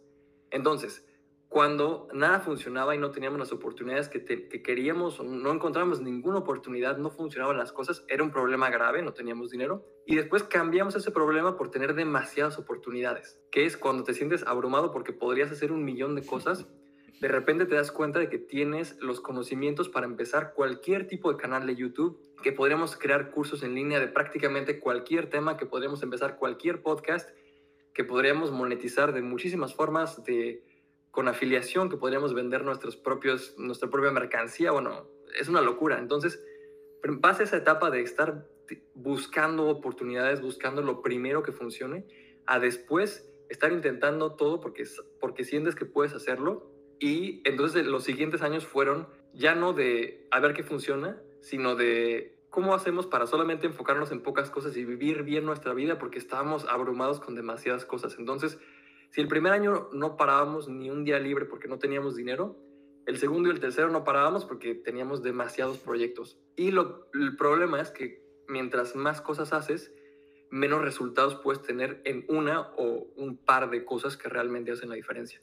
[SPEAKER 1] Entonces, cuando nada funcionaba y no teníamos las oportunidades que, queríamos, no encontrábamos ninguna oportunidad, no funcionaban las cosas, era un problema grave, no teníamos dinero. Y después cambiamos ese problema por tener demasiadas oportunidades, que es cuando te sientes abrumado porque podrías hacer un millón de cosas, de repente te das cuenta de que tienes los conocimientos para empezar cualquier tipo de canal de YouTube, que podríamos crear cursos en línea de prácticamente cualquier tema, que podríamos empezar cualquier podcast, que podríamos monetizar de muchísimas formas, de, con afiliación, que podríamos vender nuestros propios, nuestra propia mercancía. Bueno, es una locura. Entonces, pasa esa etapa de estar buscando oportunidades, buscando lo primero que funcione, a después estar intentando todo porque, porque sientes que puedes hacerlo y entonces los siguientes años fueron ya no de a ver qué funciona, sino de cómo hacemos para solamente enfocarnos en pocas cosas y vivir bien nuestra vida porque estábamos abrumados con demasiadas cosas. Entonces, si el primer año no parábamos ni un día libre porque no teníamos dinero, el segundo y el tercero no parábamos porque teníamos demasiados proyectos. Y lo, el problema es que mientras más cosas haces, menos resultados puedes tener en una o un par de cosas que realmente hacen la diferencia.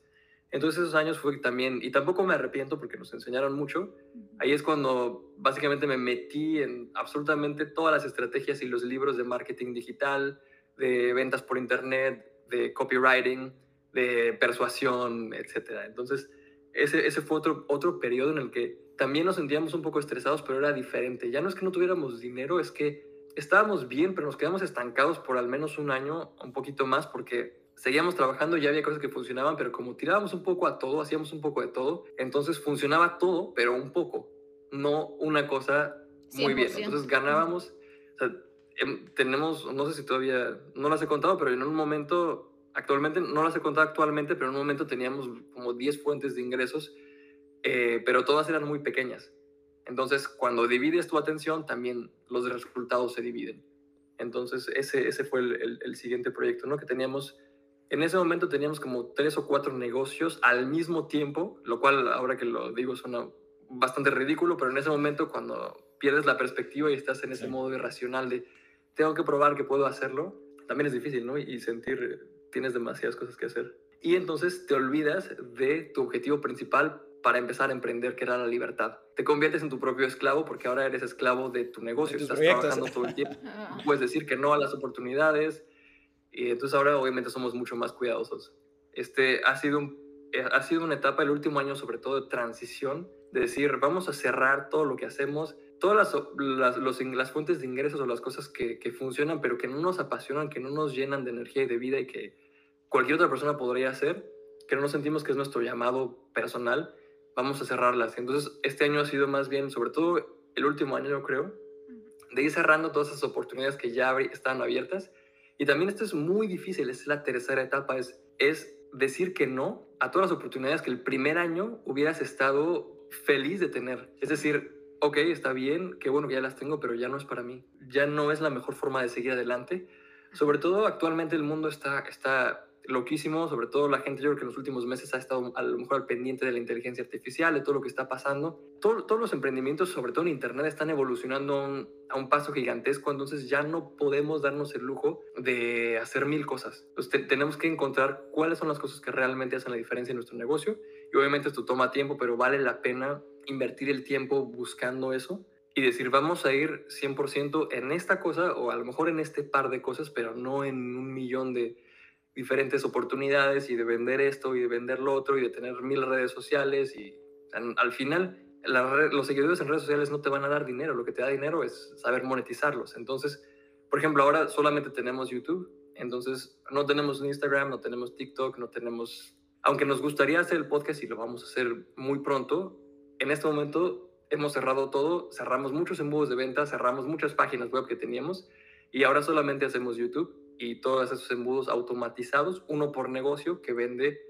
[SPEAKER 1] Entonces esos años fue también, y tampoco me arrepiento porque nos enseñaron mucho, ahí es cuando básicamente me metí en absolutamente todas las estrategias y los libros de marketing digital, de ventas por internet, de copywriting, de persuasión, etc. Entonces ese, ese fue otro, otro periodo en el que también nos sentíamos un poco estresados, pero era diferente. Ya no es que no tuviéramos dinero, es que estábamos bien, pero nos quedamos estancados por al menos un año, un poquito más, porque seguíamos trabajando, ya había cosas que funcionaban, pero como tirábamos un poco a todo, hacíamos un poco de todo, entonces funcionaba todo, pero un poco, no una cosa muy bien. Entonces ganábamos, o sea, em, tenemos, no sé si todavía, no las he contado, pero en un momento, actualmente, no las he contado actualmente, pero en un momento teníamos como 10 fuentes de ingresos, eh, pero todas eran muy pequeñas. Entonces, cuando divides tu atención, también los resultados se dividen. Entonces, ese, ese fue el, el, el siguiente proyecto, ¿no? Que teníamos en ese momento teníamos como tres o cuatro negocios al mismo tiempo, lo cual ahora que lo digo suena bastante ridículo, pero en ese momento cuando pierdes la perspectiva y estás en ese modo irracional de tengo que probar que puedo hacerlo, también es difícil, ¿no? Y sentir tienes demasiadas cosas que hacer. Y entonces te olvidas de tu objetivo principal para empezar a emprender, que era la libertad. Te conviertes en tu propio esclavo porque ahora eres esclavo de tu negocio, estás trabajando todo el tiempo. Puedes decir que no a las oportunidades, y entonces ahora obviamente somos mucho más cuidadosos. Este ha sido, un, eh, ha sido una etapa el último año sobre todo de transición, de decir, vamos a cerrar todo lo que hacemos, todas las, las, las fuentes de ingresos o las cosas que, que, funcionan, pero que no nos apasionan, que no nos llenan de energía y de vida y que cualquier otra persona podría hacer, que no nos sentimos que es nuestro llamado personal, vamos a cerrarlas. Entonces, este año ha sido más bien, sobre todo el último año, yo creo, de ir cerrando todas esas oportunidades que ya están abiertas y también esto es muy difícil, es la tercera etapa, es, es decir que no a todas las oportunidades que el primer año hubieras estado feliz de tener. Es decir, ok, está bien, qué bueno que ya las tengo, pero ya no es para mí. Ya no es la mejor forma de seguir adelante. Sobre todo actualmente el mundo está, está loquísimo, sobre todo la gente, yo creo que en los últimos meses ha estado a lo mejor al pendiente de la inteligencia artificial, de todo lo que está pasando. todos los emprendimientos, sobre todo en Internet, están evolucionando a un paso gigantesco, entonces ya no podemos darnos el lujo de hacer mil cosas. Entonces tenemos que encontrar cuáles son las cosas que realmente hacen la diferencia en nuestro negocio y obviamente esto toma tiempo, pero vale la pena invertir el tiempo buscando eso y decir, vamos a ir 100% en esta cosa o a lo mejor en este par de cosas, pero no en un millón de diferentes oportunidades y de vender esto y de vender lo otro y de tener mil redes sociales y al final los seguidores en redes sociales no te van a dar dinero, lo que te da dinero es saber monetizarlos. Entonces, por ejemplo, ahora solamente tenemos YouTube, entonces no tenemos Instagram, no tenemos TikTok, no tenemos, aunque nos gustaría hacer el podcast y lo vamos a hacer muy pronto, en este momento hemos cerrado todo, cerramos muchos embudos de venta, cerramos muchas páginas web que teníamos y ahora solamente hacemos YouTube y todos esos embudos automatizados, uno por negocio que vende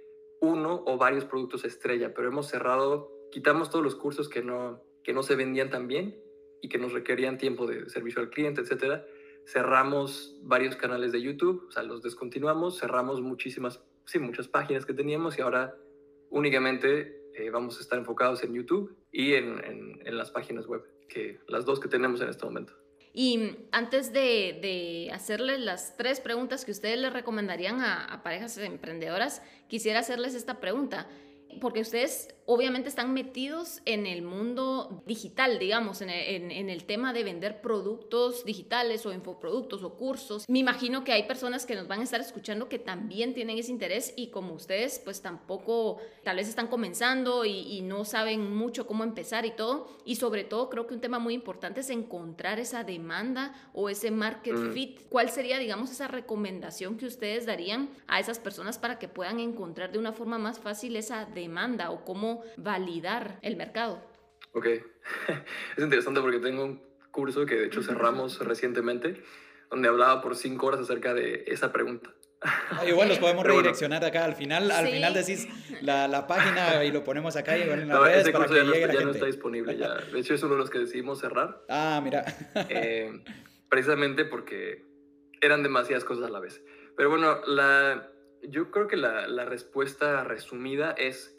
[SPEAKER 1] uno o varios productos estrella, pero hemos cerrado, quitamos todos los cursos que no, que no se vendían tan bien y que nos requerían tiempo de servicio al cliente, etcétera. Cerramos varios canales de YouTube, o sea, los descontinuamos, cerramos muchísimas, sí, muchas páginas que teníamos y ahora únicamente eh, vamos a estar enfocados en YouTube y en, en, en las páginas web, que las dos que tenemos en este momento.
[SPEAKER 3] Y antes de, hacerles las tres preguntas que ustedes le recomendarían a parejas emprendedoras, quisiera hacerles esta pregunta porque ustedes obviamente están metidos en el mundo digital, digamos, en el, tema de vender productos digitales o infoproductos o cursos. Me imagino que hay personas que nos van a estar escuchando que también tienen ese interés y como ustedes, pues tampoco, tal vez están comenzando y, no saben mucho cómo empezar y todo. Y sobre todo creo que un tema muy importante es encontrar esa demanda o ese market mm. fit. ¿Cuál sería, digamos, esa recomendación que ustedes darían a esas personas para que puedan encontrar de una forma más fácil esa demanda o cómo validar el mercado.
[SPEAKER 1] Ok, es interesante porque tengo un curso que de hecho cerramos recientemente, donde hablaba por cinco horas acerca de esa pregunta.
[SPEAKER 2] Ah, igual los podemos redireccionar acá al final. Al final decís la, la, página y lo ponemos acá y en las no, redes para que
[SPEAKER 1] ya,
[SPEAKER 2] no,
[SPEAKER 1] está,
[SPEAKER 2] ya
[SPEAKER 1] no está disponible. Ya. De hecho, es uno de los que decidimos cerrar.
[SPEAKER 2] Ah, mira.
[SPEAKER 1] Eh, precisamente porque eran demasiadas cosas a la vez. Pero bueno, la, yo creo que la, la respuesta resumida es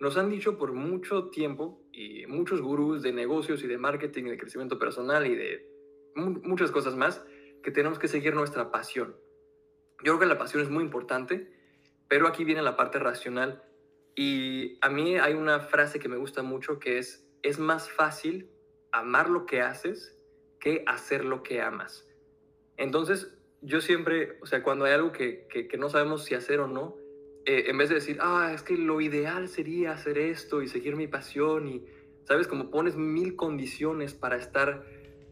[SPEAKER 1] nos han dicho por mucho tiempo y muchos gurús de negocios y de marketing de crecimiento personal y de muchas cosas más que tenemos que seguir nuestra pasión. Yo creo que la pasión es muy importante, pero aquí viene la parte racional y a mí hay una frase que me gusta mucho que es, es más fácil amar lo que haces que hacer lo que amas. Entonces, yo siempre, o sea, cuando hay algo que, que no sabemos si hacer o no, eh, en vez de decir, ah, es que lo ideal sería hacer esto y seguir mi pasión y, ¿sabes? Como pones mil condiciones para estar,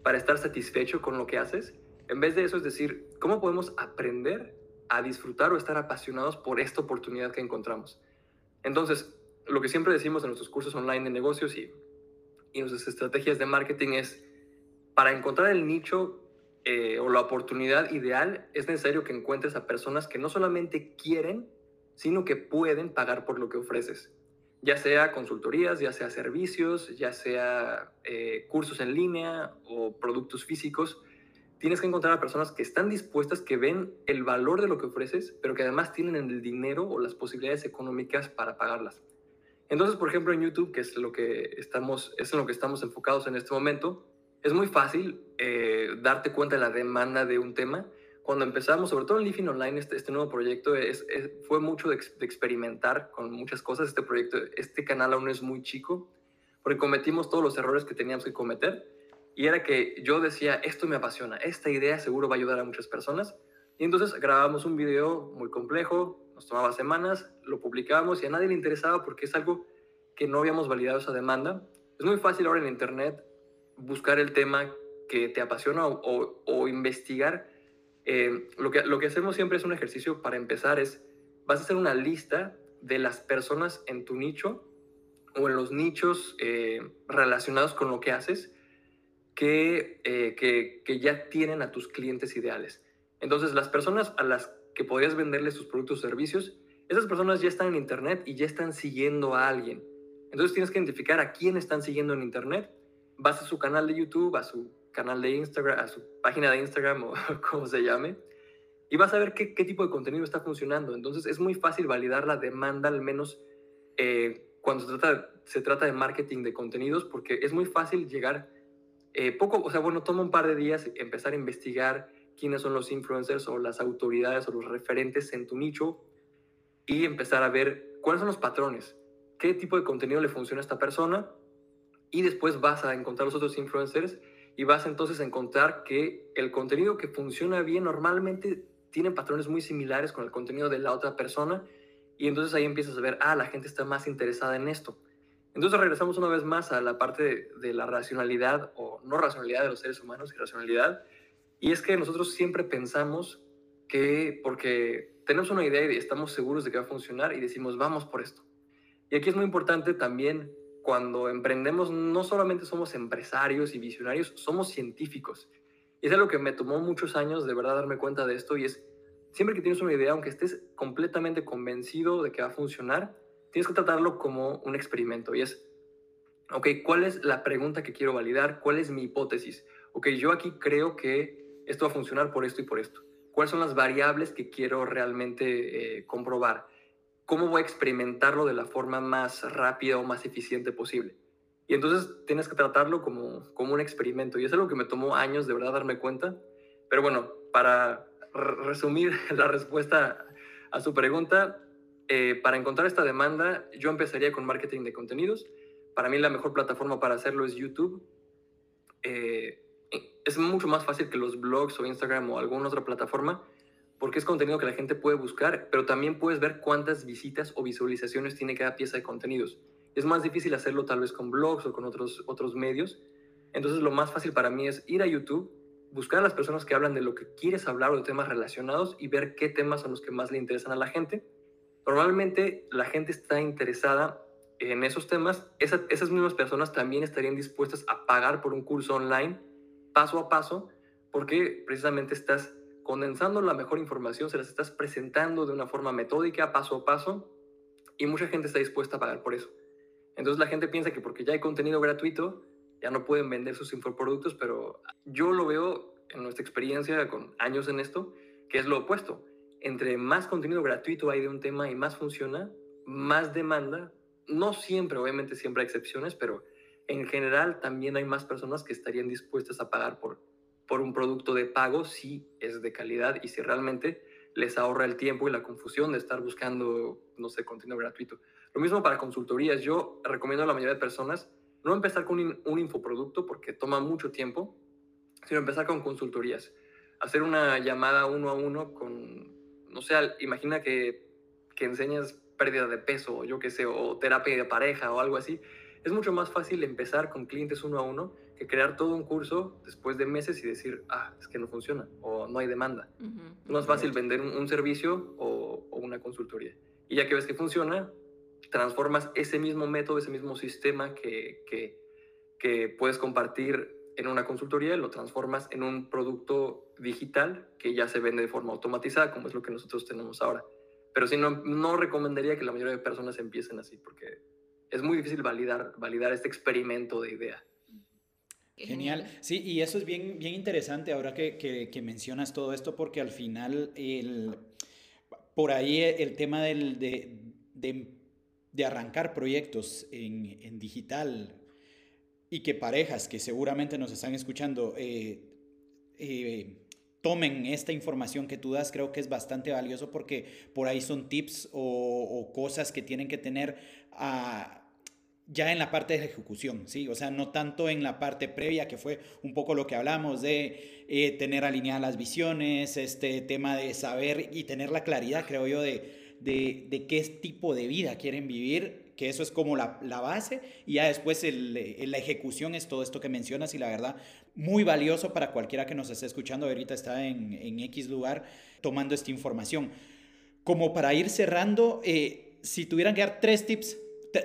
[SPEAKER 1] para estar satisfecho con lo que haces, en vez de eso es decir, ¿cómo podemos aprender a disfrutar o estar apasionados por esta oportunidad que encontramos? Entonces, lo que siempre decimos en nuestros cursos online de negocios y, y nuestras estrategias de marketing es, para encontrar el nicho eh, o la oportunidad ideal, es necesario que encuentres a personas que no solamente quieren, sino que pueden pagar por lo que ofreces, ya sea consultorías, ya sea servicios, ya sea eh, cursos en línea o productos físicos. Tienes que encontrar a personas que están dispuestas, que ven el valor de lo que ofreces, pero que además tienen el dinero o las posibilidades económicas para pagarlas. Entonces, por ejemplo, en YouTube, que es lo que estamos, es en lo que estamos enfocados en este momento, es muy fácil eh, darte cuenta de la demanda de un tema cuando empezamos, sobre todo en Living Online, este, este nuevo proyecto es, fue mucho de, experimentar con muchas cosas. Este proyecto, este canal aún es muy chico, porque cometimos todos los errores que teníamos que cometer. Y era que yo decía, esto me apasiona, esta idea seguro va a ayudar a muchas personas. Y entonces grabamos un video muy complejo, nos tomaba semanas, lo publicábamos y a nadie le interesaba porque es algo que no habíamos validado esa demanda. Es muy fácil ahora en Internet buscar el tema que te apasiona o, o investigar eh, lo, que, lo que hacemos siempre es un ejercicio para empezar, es, vas a hacer una lista de las personas en tu nicho o en los nichos eh, relacionados con lo que haces que, eh, que, que, ya tienen a tus clientes ideales. Entonces, las personas a las que podrías venderles tus productos o servicios, esas personas ya están en Internet y ya están siguiendo a alguien. Entonces, tienes que identificar a quién están siguiendo en Internet vas a su canal de YouTube, a su canal de Instagram, a su página de Instagram o como se llame, y vas a ver qué, qué, tipo de contenido está funcionando. Entonces es muy fácil validar la demanda, al menos eh, cuando se trata, se trata de marketing de contenidos, porque es muy fácil llegar eh, poco, o sea, bueno, toma un par de días empezar a investigar quiénes son los influencers o las autoridades o los referentes en tu nicho y empezar a ver cuáles son los patrones, qué tipo de contenido le funciona a esta persona y después vas a encontrar los otros influencers y vas entonces a encontrar que el contenido que funciona bien normalmente tiene patrones muy similares con el contenido de la otra persona y entonces ahí empiezas a ver, ah, la gente está más interesada en esto. Entonces regresamos una vez más a la parte de, de la racionalidad o no racionalidad de los seres humanos y racionalidad. Y es que nosotros siempre pensamos que porque tenemos una idea y estamos seguros de que va a funcionar y decimos, vamos por esto. Y aquí es muy importante también cuando emprendemos, no solamente somos empresarios y visionarios, somos científicos. Y es algo que me tomó muchos años de verdad darme cuenta de esto y es, siempre que tienes una idea, aunque estés completamente convencido de que va a funcionar, tienes que tratarlo como un experimento. Y es, ok, ¿cuál es la pregunta que quiero validar? ¿Cuál es mi hipótesis? Ok, yo aquí creo que esto va a funcionar por esto y por esto. ¿Cuáles son las variables que quiero realmente eh, comprobar? Cómo voy a experimentarlo de la forma más rápida o más eficiente posible. Y entonces tienes que tratarlo como, como un experimento. Y es algo que me tomó años de verdad darme cuenta. Pero bueno, para resumir la respuesta a su pregunta, eh, para encontrar esta demanda, yo empezaría con marketing de contenidos. Para mí la mejor plataforma para hacerlo es YouTube. Eh, es mucho más fácil que los blogs o Instagram o alguna otra plataforma porque es contenido que la gente puede buscar, pero también puedes ver cuántas visitas o visualizaciones tiene cada pieza de contenidos. Es más difícil hacerlo tal vez con blogs o con otros, otros medios. Entonces lo más fácil para mí es ir a YouTube, buscar a las personas que hablan de lo que quieres hablar o de temas relacionados y ver qué temas son los que más le interesan a la gente. Normalmente la gente está interesada en esos temas. esas mismas personas también estarían dispuestas a pagar por un curso online paso a paso porque precisamente estás condensando la mejor información, se las estás presentando de una forma metódica, paso a paso, y mucha gente está dispuesta a pagar por eso. Entonces la gente piensa que porque ya hay contenido gratuito, ya no pueden vender sus infoproductos, pero yo lo veo en nuestra experiencia con años en esto, que es lo opuesto. Entre más contenido gratuito hay de un tema y más funciona, más demanda. No siempre, obviamente siempre hay excepciones, pero en general también hay más personas que estarían dispuestas a pagar por, por un producto de pago si es de calidad y si realmente les ahorra el tiempo y la confusión de estar buscando, no sé, contenido gratuito. Lo mismo para consultorías. Yo recomiendo a la mayoría de personas no empezar con un, infoproducto porque toma mucho tiempo, sino empezar con consultorías. Hacer una llamada uno a uno con, no sé, imagina que, que enseñas pérdida de peso, o yo qué sé, o terapia de pareja o algo así. Es mucho más fácil empezar con clientes uno a uno que crear todo un curso después de meses y decir, ah, es que no funciona o no hay demanda. Es más fácil vender un, servicio o, una consultoría. Y ya que ves que funciona, transformas ese mismo método, ese mismo sistema que, que, que puedes compartir en una consultoría, lo transformas en un producto digital que ya se vende de forma automatizada, como es lo que nosotros tenemos ahora. Pero sí, no, no recomendaría que la mayoría de personas empiecen así, porque es muy difícil validar, validar este experimento de idea.
[SPEAKER 2] Genial. Sí, y eso es bien, bien interesante ahora que, que, mencionas todo esto, porque al final, el, por ahí el tema del, de, de, de, arrancar proyectos en, en, digital y que parejas que seguramente nos están escuchando eh, eh, tomen esta información que tú das, creo que es bastante valioso porque por ahí son tips o, o cosas que tienen que tener a ya en la parte de ejecución, ¿sí? O sea, no tanto en la parte previa, que fue un poco lo que hablamos de eh, tener alineadas las visiones, este tema de saber y tener la claridad, creo yo, de, de, qué tipo de vida quieren vivir, que eso es como la, base, y ya después la ejecución es todo esto que mencionas, y la verdad, muy valioso para cualquiera que nos esté escuchando, ahorita está en, en X lugar tomando esta información. Como para ir cerrando, eh, si tuvieran que dar tres tips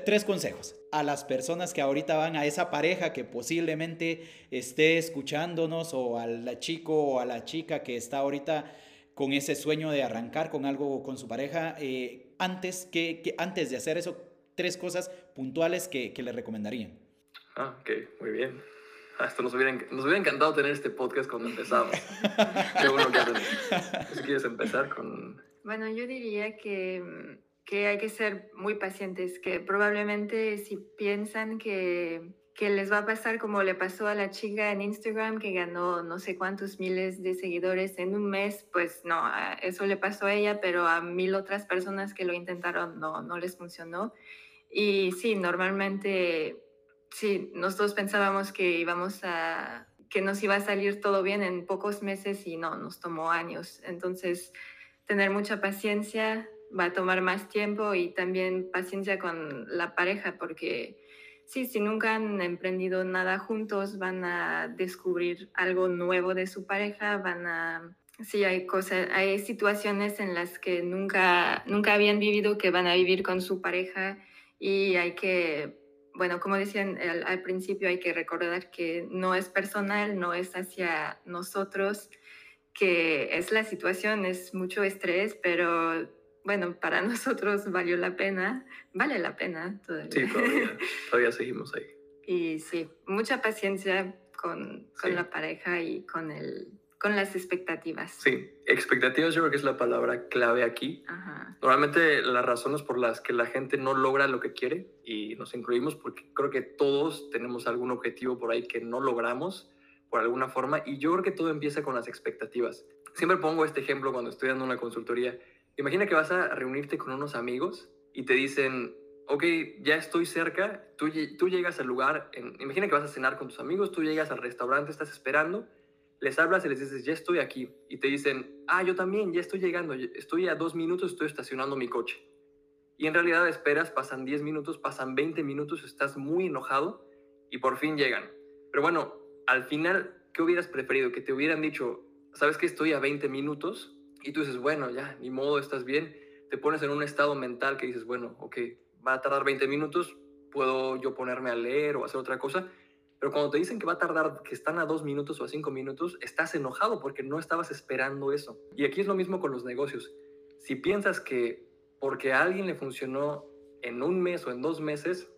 [SPEAKER 2] tres consejos a las personas que ahorita van a esa pareja que posiblemente esté escuchándonos o al chico o a la chica que está ahorita con ese sueño de arrancar con algo con su pareja, eh, antes, que, antes de hacer eso, tres cosas puntuales que, que le recomendarían.
[SPEAKER 1] Ah, ok, muy bien. Hasta nos hubiera, nos hubiera encantado tener este podcast cuando empezamos. Qué bueno que hacen. Si quieres empezar con...
[SPEAKER 4] Bueno, yo diría que, que hay que ser muy pacientes, que probablemente si piensan que que les va a pasar como le pasó a la chica en Instagram que ganó no sé cuántos miles de seguidores en un mes, pues no, eso le pasó a ella, pero a mil otras personas que lo intentaron no, no les funcionó. Y sí, normalmente, sí, nosotros pensábamos que íbamos a, que nos iba a salir todo bien en pocos meses y no, nos tomó años. Entonces, tener mucha paciencia va a tomar más tiempo y también paciencia con la pareja porque sí, si nunca han emprendido nada juntos, van a descubrir algo nuevo de su pareja, van a... Sí, hay cosas, hay situaciones en las que nunca, nunca habían vivido que van a vivir con su pareja y hay que, bueno, como decían al, al principio, hay que recordar que no es personal, no es hacia nosotros, que es la situación, es mucho estrés, pero bueno, para nosotros valió la pena, vale la pena todavía.
[SPEAKER 1] Sí, todavía, todavía seguimos ahí.
[SPEAKER 4] Y sí, mucha paciencia con, con la pareja y con, el, con las expectativas.
[SPEAKER 1] Sí, expectativas yo creo que es la palabra clave aquí.
[SPEAKER 4] Ajá.
[SPEAKER 1] Normalmente las razones por las que la gente no logra lo que quiere, y nos incluimos porque creo que todos tenemos algún objetivo por ahí que no logramos por alguna forma, y yo creo que todo empieza con las expectativas. Siempre pongo este ejemplo cuando estoy dando una consultoría Imagina que vas a reunirte con unos amigos y te dicen, ok, ya estoy cerca, tú, llegas al lugar, imagina que vas a cenar con tus amigos, tú llegas al restaurante, estás esperando, les hablas y les dices, ya estoy aquí, y te dicen, ah, yo también, ya estoy llegando, estoy a dos minutos, estoy estacionando mi coche. Y en realidad esperas, pasan 10 minutos, pasan 20 minutos, estás muy enojado y por fin llegan. Pero bueno, al final, ¿qué hubieras preferido? Que te hubieran dicho, ¿sabes que estoy a 20 minutos? Y tú dices, bueno, ya, ni modo, estás bien. Te pones en un estado mental que dices, bueno, ok, va a tardar 20 minutos, puedo yo ponerme a leer o hacer otra cosa. Pero cuando te dicen que va a tardar, que están a dos minutos o a cinco minutos, estás enojado porque no estabas esperando eso. Y aquí es lo mismo con los negocios. Si piensas que porque a alguien le funcionó en un mes o en dos meses,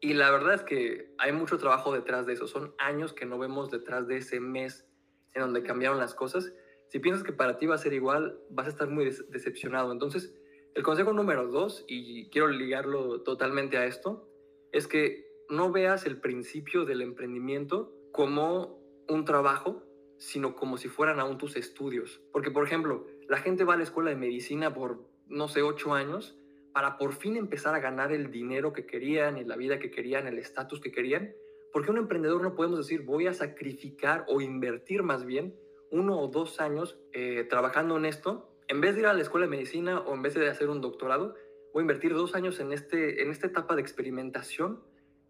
[SPEAKER 1] y la verdad es que hay mucho trabajo detrás de eso, son años que no vemos detrás de ese mes en donde cambiaron las cosas, si piensas que para ti va a ser igual, vas a estar muy decepcionado. Entonces, el consejo número dos, y quiero ligarlo totalmente a esto, es que no veas el principio del emprendimiento como un trabajo, sino como si fueran aún tus estudios. Porque, por ejemplo, la gente va a la escuela de medicina por, no sé, ocho años para por fin empezar a ganar el dinero que querían, y la vida que querían, el estatus que querían. Porque un emprendedor no podemos decir voy a sacrificar o invertir más bien uno o dos años eh, trabajando en esto, en vez de ir a la escuela de medicina o en vez de hacer un doctorado, voy a invertir dos años en, este, en esta etapa de experimentación.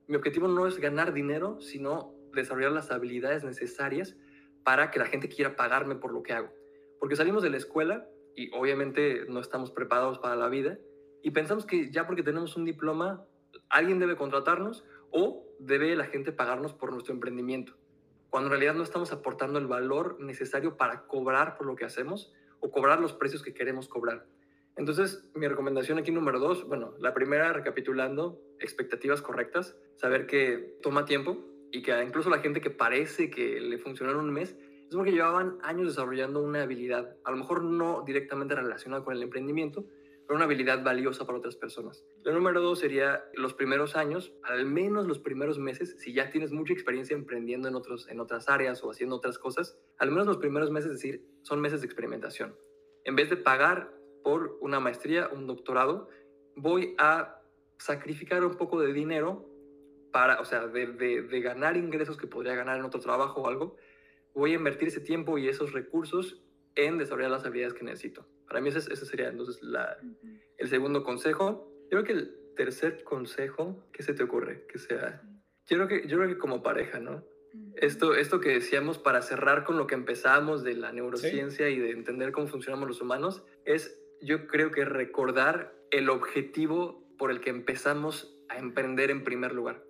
[SPEAKER 1] Mi objetivo no es ganar dinero, sino desarrollar las habilidades necesarias para que la gente quiera pagarme por lo que hago. Porque salimos de la escuela y obviamente no estamos preparados para la vida y pensamos que ya porque tenemos un diploma, alguien debe contratarnos o debe la gente pagarnos por nuestro emprendimiento cuando en realidad no estamos aportando el valor necesario para cobrar por lo que hacemos o cobrar los precios que queremos cobrar. Entonces, mi recomendación aquí número dos, bueno, la primera, recapitulando, expectativas correctas, saber que toma tiempo y que incluso la gente que parece que le funcionó en un mes, es porque llevaban años desarrollando una habilidad, a lo mejor no directamente relacionada con el emprendimiento, pero una habilidad valiosa para otras personas. Lo número dos sería los primeros años, al menos los primeros meses, si ya tienes mucha experiencia emprendiendo en, otros, en otras áreas o haciendo otras cosas, al menos los primeros meses, es decir, son meses de experimentación. En vez de pagar por una maestría, un doctorado, voy a sacrificar un poco de dinero para, o sea, de ganar ingresos que podría ganar en otro trabajo o algo, voy a invertir ese tiempo y esos recursos en desarrollar las habilidades que necesito. Para mí ese, ese sería entonces la, el segundo consejo. Yo creo que el tercer consejo, ¿qué se te ocurre? Que sea, yo creo que, yo creo que como pareja, ¿no? Esto, esto que decíamos para cerrar con lo que empezamos de la neurociencia y de entender cómo funcionamos los humanos, es yo creo que recordar el objetivo por el que empezamos a emprender en primer lugar.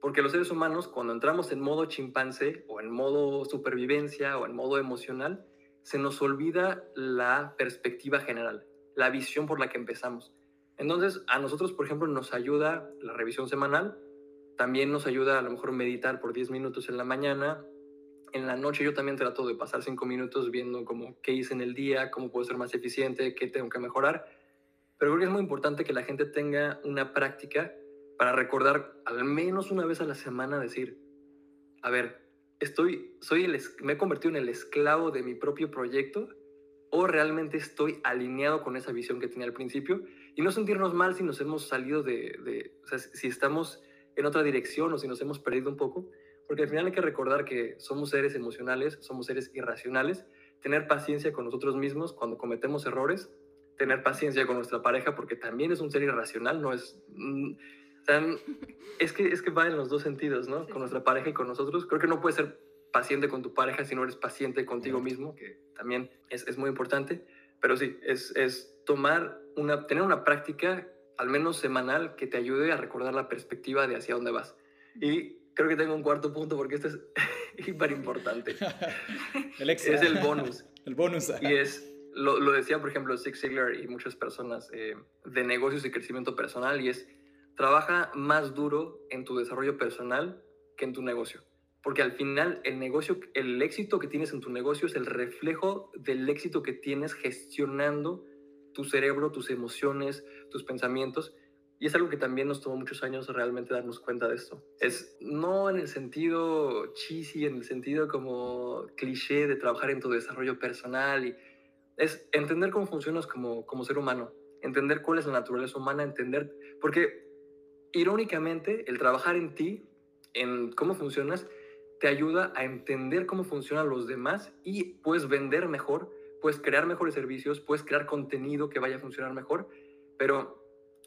[SPEAKER 1] Porque los seres humanos, cuando entramos en modo chimpancé o en modo supervivencia o en modo emocional, se nos olvida la perspectiva general, la visión por la que empezamos. Entonces, a nosotros, por ejemplo, nos ayuda la revisión semanal, También nos ayuda a lo mejor meditar por 10 minutos en la mañana. En la noche yo también trato de pasar 5 minutos viendo como qué hice en el día, cómo puedo ser más eficiente, qué tengo que mejorar. Pero creo que es muy importante que la gente tenga una práctica para recordar al menos una vez a la semana decir, a ver, estoy, soy el, me he convertido en el esclavo de mi propio proyecto o realmente estoy alineado con esa visión que tenía al principio y no sentirnos mal si nos hemos salido de, si estamos en otra dirección o si nos hemos perdido un poco, porque al final hay que recordar que somos seres emocionales, somos seres irracionales, tener paciencia con nosotros mismos cuando cometemos errores, tener paciencia con nuestra pareja porque también es un ser irracional, no es... Mm, es que, es que va en los dos sentidos, ¿no? Con nuestra pareja y con nosotros. Creo que no puedes ser paciente con tu pareja si no eres paciente contigo mismo, que también es, es muy importante. Pero sí, es, es tomar una, tener una práctica, al menos semanal, que te ayude a recordar la perspectiva de hacia dónde vas. Y creo que tengo un cuarto punto porque este es hiper importante. el Es el bonus.
[SPEAKER 2] el bonus.
[SPEAKER 1] y es, lo, lo, decía, por ejemplo, Zig Ziglar y muchas personas eh, de negocios y crecimiento personal, y es trabaja más duro en tu desarrollo personal que en tu negocio. Porque al final el negocio, el éxito que tienes en tu negocio es el reflejo del éxito que tienes gestionando tu cerebro, tus emociones, tus pensamientos. Y es algo que también nos tomó muchos años realmente darnos cuenta de esto. Es no en el sentido cheesy, en el sentido como cliché de trabajar en tu desarrollo personal. Y es entender cómo funcionas como, como ser humano, entender cuál es la naturaleza humana, entender, porque irónicamente, el trabajar en ti, en cómo funcionas, te ayuda a entender cómo funcionan los demás y puedes vender mejor, puedes crear mejores servicios, puedes crear contenido que vaya a funcionar mejor, pero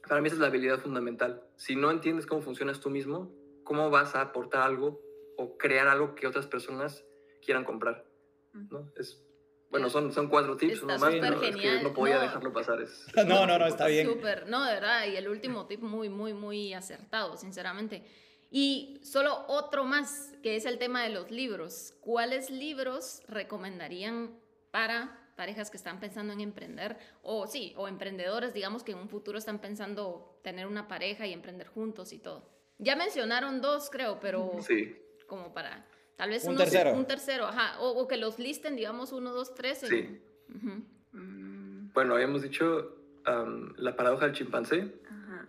[SPEAKER 1] para mí esa es la habilidad fundamental. Si no entiendes cómo funcionas tú mismo, ¿cómo vas a aportar algo o crear algo que otras personas quieran comprar? ¿no? Es bueno, son, son cuatro tips,
[SPEAKER 3] uno
[SPEAKER 1] más, pero es que no podía dejarlo pasar. Es,
[SPEAKER 2] no, no, no, está bien.
[SPEAKER 3] Súper, no, de verdad, y el último tip muy, muy, muy acertado, sinceramente. Y solo otro más, que es el tema de los libros. ¿Cuáles libros recomendarían para parejas que están pensando en emprender? O sí, o emprendedores, digamos, que en un futuro están pensando tener una pareja y emprender juntos y todo. Ya mencionaron dos, creo, pero
[SPEAKER 1] sí.
[SPEAKER 3] como para Tal vez
[SPEAKER 2] un tercero.
[SPEAKER 3] Un tercero, ajá. O, que los listen, digamos, uno, dos, tres.
[SPEAKER 1] Sí. Mm. Bueno, habíamos dicho um, La paradoja del chimpancé,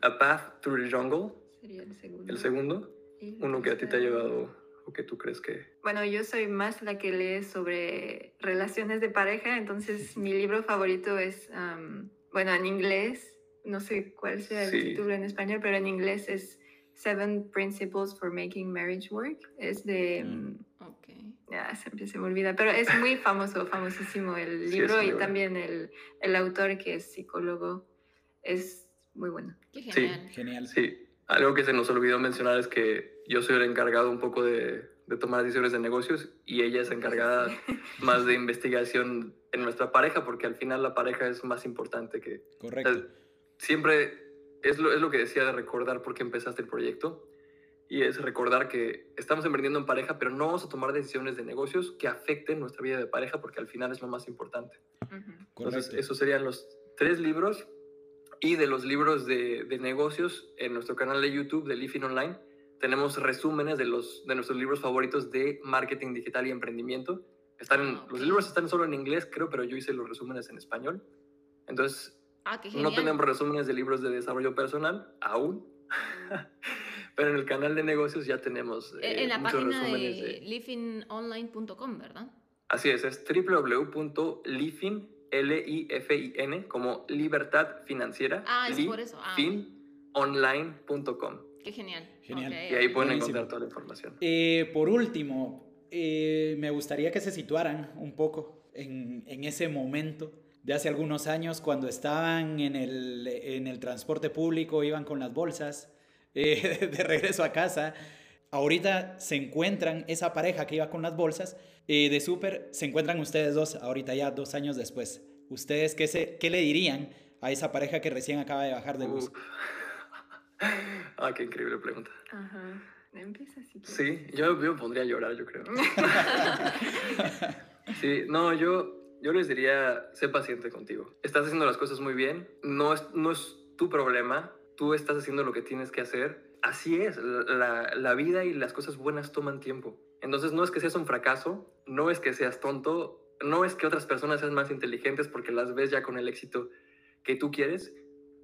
[SPEAKER 1] A Path Through the Jungle.
[SPEAKER 4] Sería el segundo.
[SPEAKER 1] El segundo. Uno que a ti te ha llevado o que tú crees que...
[SPEAKER 4] Bueno, yo soy más la que lee sobre relaciones de pareja, entonces mi libro favorito es, um, bueno, en inglés, no sé cuál sea el título en español, pero en inglés es Seven Principles for Making Marriage Work. Es de... Mm. Mm, ok. Ya, siempre se me olvida, pero es muy famoso, famosísimo el libro y también el, el, autor que es psicólogo. Es muy bueno.
[SPEAKER 3] Qué genial.
[SPEAKER 2] Sí, genial.
[SPEAKER 1] Sí, algo que se nos olvidó mencionar es que yo soy el encargado un poco de, de tomar decisiones de negocios y ella es encargada más de investigación en nuestra pareja porque al final la pareja es más importante que...
[SPEAKER 2] Correcto.
[SPEAKER 1] siempre es lo, es lo que decía de recordar por qué empezaste el proyecto. Y es recordar que estamos emprendiendo en pareja, pero no vamos a tomar decisiones de negocios que afecten nuestra vida de pareja, porque al final es lo más importante. Entonces, esos serían los tres libros. Y de los libros de, de, negocios, en nuestro canal de YouTube de Living Online, tenemos resúmenes de, los, de nuestros libros favoritos de marketing digital y emprendimiento. Están, ah, Los libros están solo en inglés, creo, pero yo hice los resúmenes en español. Entonces,
[SPEAKER 3] Ah,
[SPEAKER 1] no tenemos resúmenes de libros de desarrollo personal aún, pero en el canal de negocios ya tenemos
[SPEAKER 3] eh, en la página de, lifingonline.com, ¿verdad?
[SPEAKER 1] Así es, es www.lifin, L-I-F-I-N, como libertad financiera.
[SPEAKER 3] Ah, es por eso. Ah,
[SPEAKER 1] finonline.com.
[SPEAKER 3] Qué genial.
[SPEAKER 2] Genial.
[SPEAKER 1] y ahí pueden encontrar toda la información.
[SPEAKER 2] Eh, por último, eh, me gustaría que se situaran un poco en, en ese momento de hace algunos años cuando estaban en el, en el transporte público, iban con las bolsas eh, de regreso a casa. Ahorita se encuentran esa pareja que iba con las bolsas eh, de súper, se encuentran ustedes dos, ahorita ya dos años después. ¿Ustedes qué, se, qué le dirían a esa pareja que recién acaba de bajar de bus?
[SPEAKER 1] ah, qué increíble pregunta.
[SPEAKER 4] Ajá. Empieza así.
[SPEAKER 1] Sí, yo, yo me pondría a llorar, yo creo. sí, no, yo yo les diría, sé paciente contigo. Estás haciendo las cosas muy bien, no es, no es tu problema, tú estás haciendo lo que tienes que hacer. así es, la, la, vida y las cosas buenas toman tiempo. Entonces no es que seas un fracaso, no es que seas tonto, no es que otras personas sean más inteligentes porque las ves ya con el éxito que tú quieres,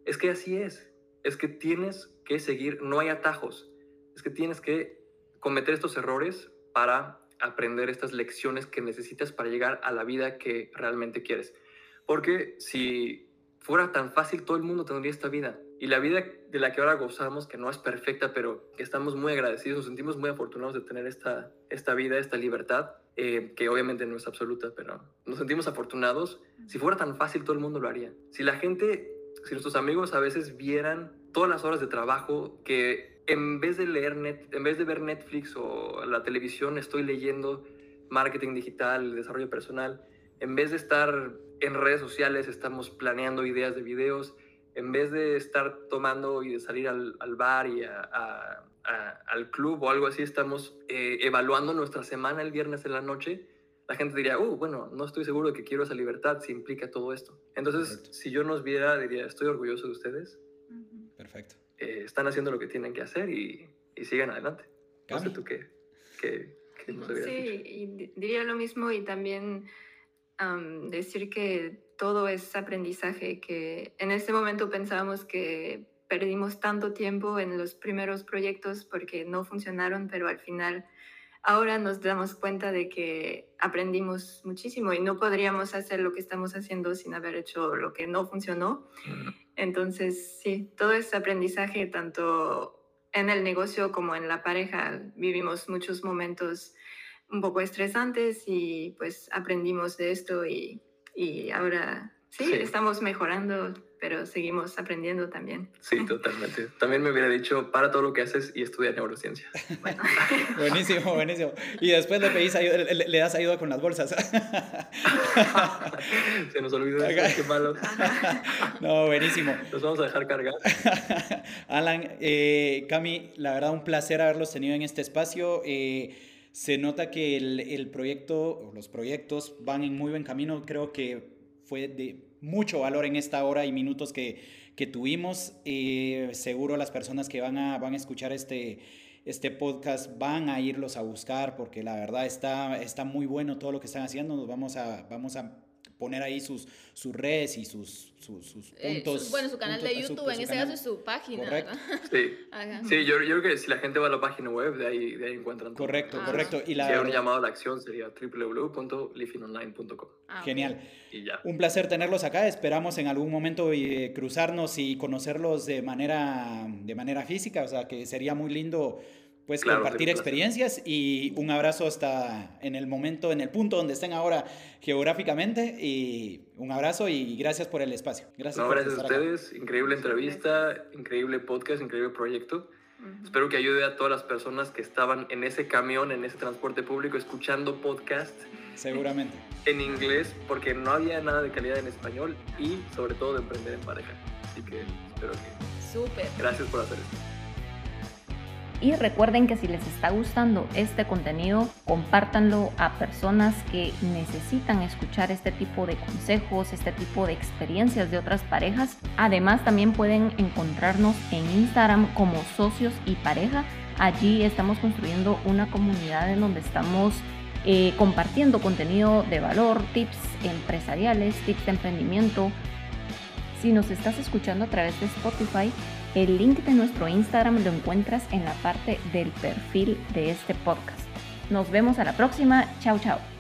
[SPEAKER 1] es que así es, es que tienes que seguir, no hay atajos, es que tienes que cometer estos errores para aprender estas lecciones que necesitas para llegar a la vida que realmente quieres. Porque si fuera tan fácil, todo el mundo tendría esta vida. Y la vida de la que ahora gozamos, que no es perfecta, pero que estamos muy agradecidos, nos sentimos muy afortunados de tener esta, esta vida, esta libertad, eh, que obviamente no es absoluta, pero nos sentimos afortunados. Si fuera tan fácil, todo el mundo lo haría. Si la gente, si nuestros amigos a veces vieran todas las horas de trabajo que en vez de leer net, en vez de ver Netflix o la televisión, estoy leyendo marketing digital, desarrollo personal, en vez de estar en redes sociales, estamos planeando ideas de videos, en vez de estar tomando y de salir al, bar y al club o algo así, estamos eh, evaluando nuestra semana el viernes en la noche, la gente diría, uh, bueno, no estoy seguro de que quiero esa libertad si implica todo esto. Entonces, si yo nos viera, diría, estoy orgulloso de ustedes.
[SPEAKER 2] Perfecto.
[SPEAKER 1] Eh, están haciendo lo que tienen que hacer y, y sigan adelante. No sé tú qué, qué, qué nos
[SPEAKER 4] Sí, y diría lo mismo y también decir que todo es aprendizaje, que en este momento pensábamos que perdimos tanto tiempo en los primeros proyectos porque no funcionaron, pero al final ahora nos damos cuenta de que aprendimos muchísimo y no podríamos hacer lo que estamos haciendo sin haber hecho lo que no funcionó. Entonces, sí, todo es aprendizaje, tanto en el negocio como en la pareja. Vivimos muchos momentos un poco estresantes y pues aprendimos de esto y, y ahora sí, estamos mejorando, pero seguimos aprendiendo también.
[SPEAKER 1] Sí, totalmente. También me hubiera dicho, para todo lo que haces y estudia neurociencia.
[SPEAKER 2] buenísimo, buenísimo. Y después le pedís ayuda, le, das ayuda con las bolsas.
[SPEAKER 1] Se nos olvidó eso, qué malo.
[SPEAKER 2] no, buenísimo.
[SPEAKER 1] Nos vamos a dejar cargar.
[SPEAKER 2] Alan, eh, Cami, la verdad un placer haberlos tenido en este espacio. Eh, se nota que el, el proyecto, los proyectos van en muy buen camino. Creo que fue de mucho valor en esta hora y minutos que, que tuvimos. Eh, seguro las personas que van a, van a escuchar este, este podcast van a irlos a buscar porque la verdad está, está muy bueno todo lo que están haciendo. Nos vamos a, vamos a poner ahí sus, sus redes y sus, sus,
[SPEAKER 3] eh,
[SPEAKER 2] puntos.
[SPEAKER 3] bueno, su canal de YouTube, en ese caso es su página.
[SPEAKER 1] Correcto. Sí, sí yo, yo, creo que si la gente va a la página web, de ahí, de ahí encuentran
[SPEAKER 2] todo. Correcto, ah. correcto.
[SPEAKER 1] Y la, si hay un llamado a la acción sería www.lifinonline.com.
[SPEAKER 2] Ah, Genial. Y ya. Un placer tenerlos acá. Esperamos en algún momento eh, cruzarnos y conocerlos de manera, de manera física. O sea, que sería muy lindo pues compartir experiencias y un abrazo hasta en el momento, en el punto donde estén ahora geográficamente y un abrazo y gracias por el espacio. Gracias,
[SPEAKER 1] gracias a ustedes, increíble entrevista, increíble podcast, increíble proyecto. Espero que ayude a todas las personas que estaban en ese camión, en ese transporte público, escuchando podcast.
[SPEAKER 2] Seguramente.
[SPEAKER 1] En inglés, porque no había nada de calidad en español y sobre todo de emprender en pareja. Así que espero que...
[SPEAKER 3] Súper.
[SPEAKER 1] Gracias por hacer esto.
[SPEAKER 3] Y recuerden que si les está gustando este contenido, compártanlo a personas que necesitan escuchar este tipo de consejos, este tipo de experiencias de otras parejas. Además, también pueden encontrarnos en Instagram como socios y pareja. Allí estamos construyendo una comunidad en donde estamos eh, compartiendo contenido de valor, tips empresariales, tips de emprendimiento. Si nos estás escuchando a través de Spotify, el link de nuestro Instagram lo encuentras en la parte del perfil de este podcast. Nos vemos a la próxima. Chao, chao.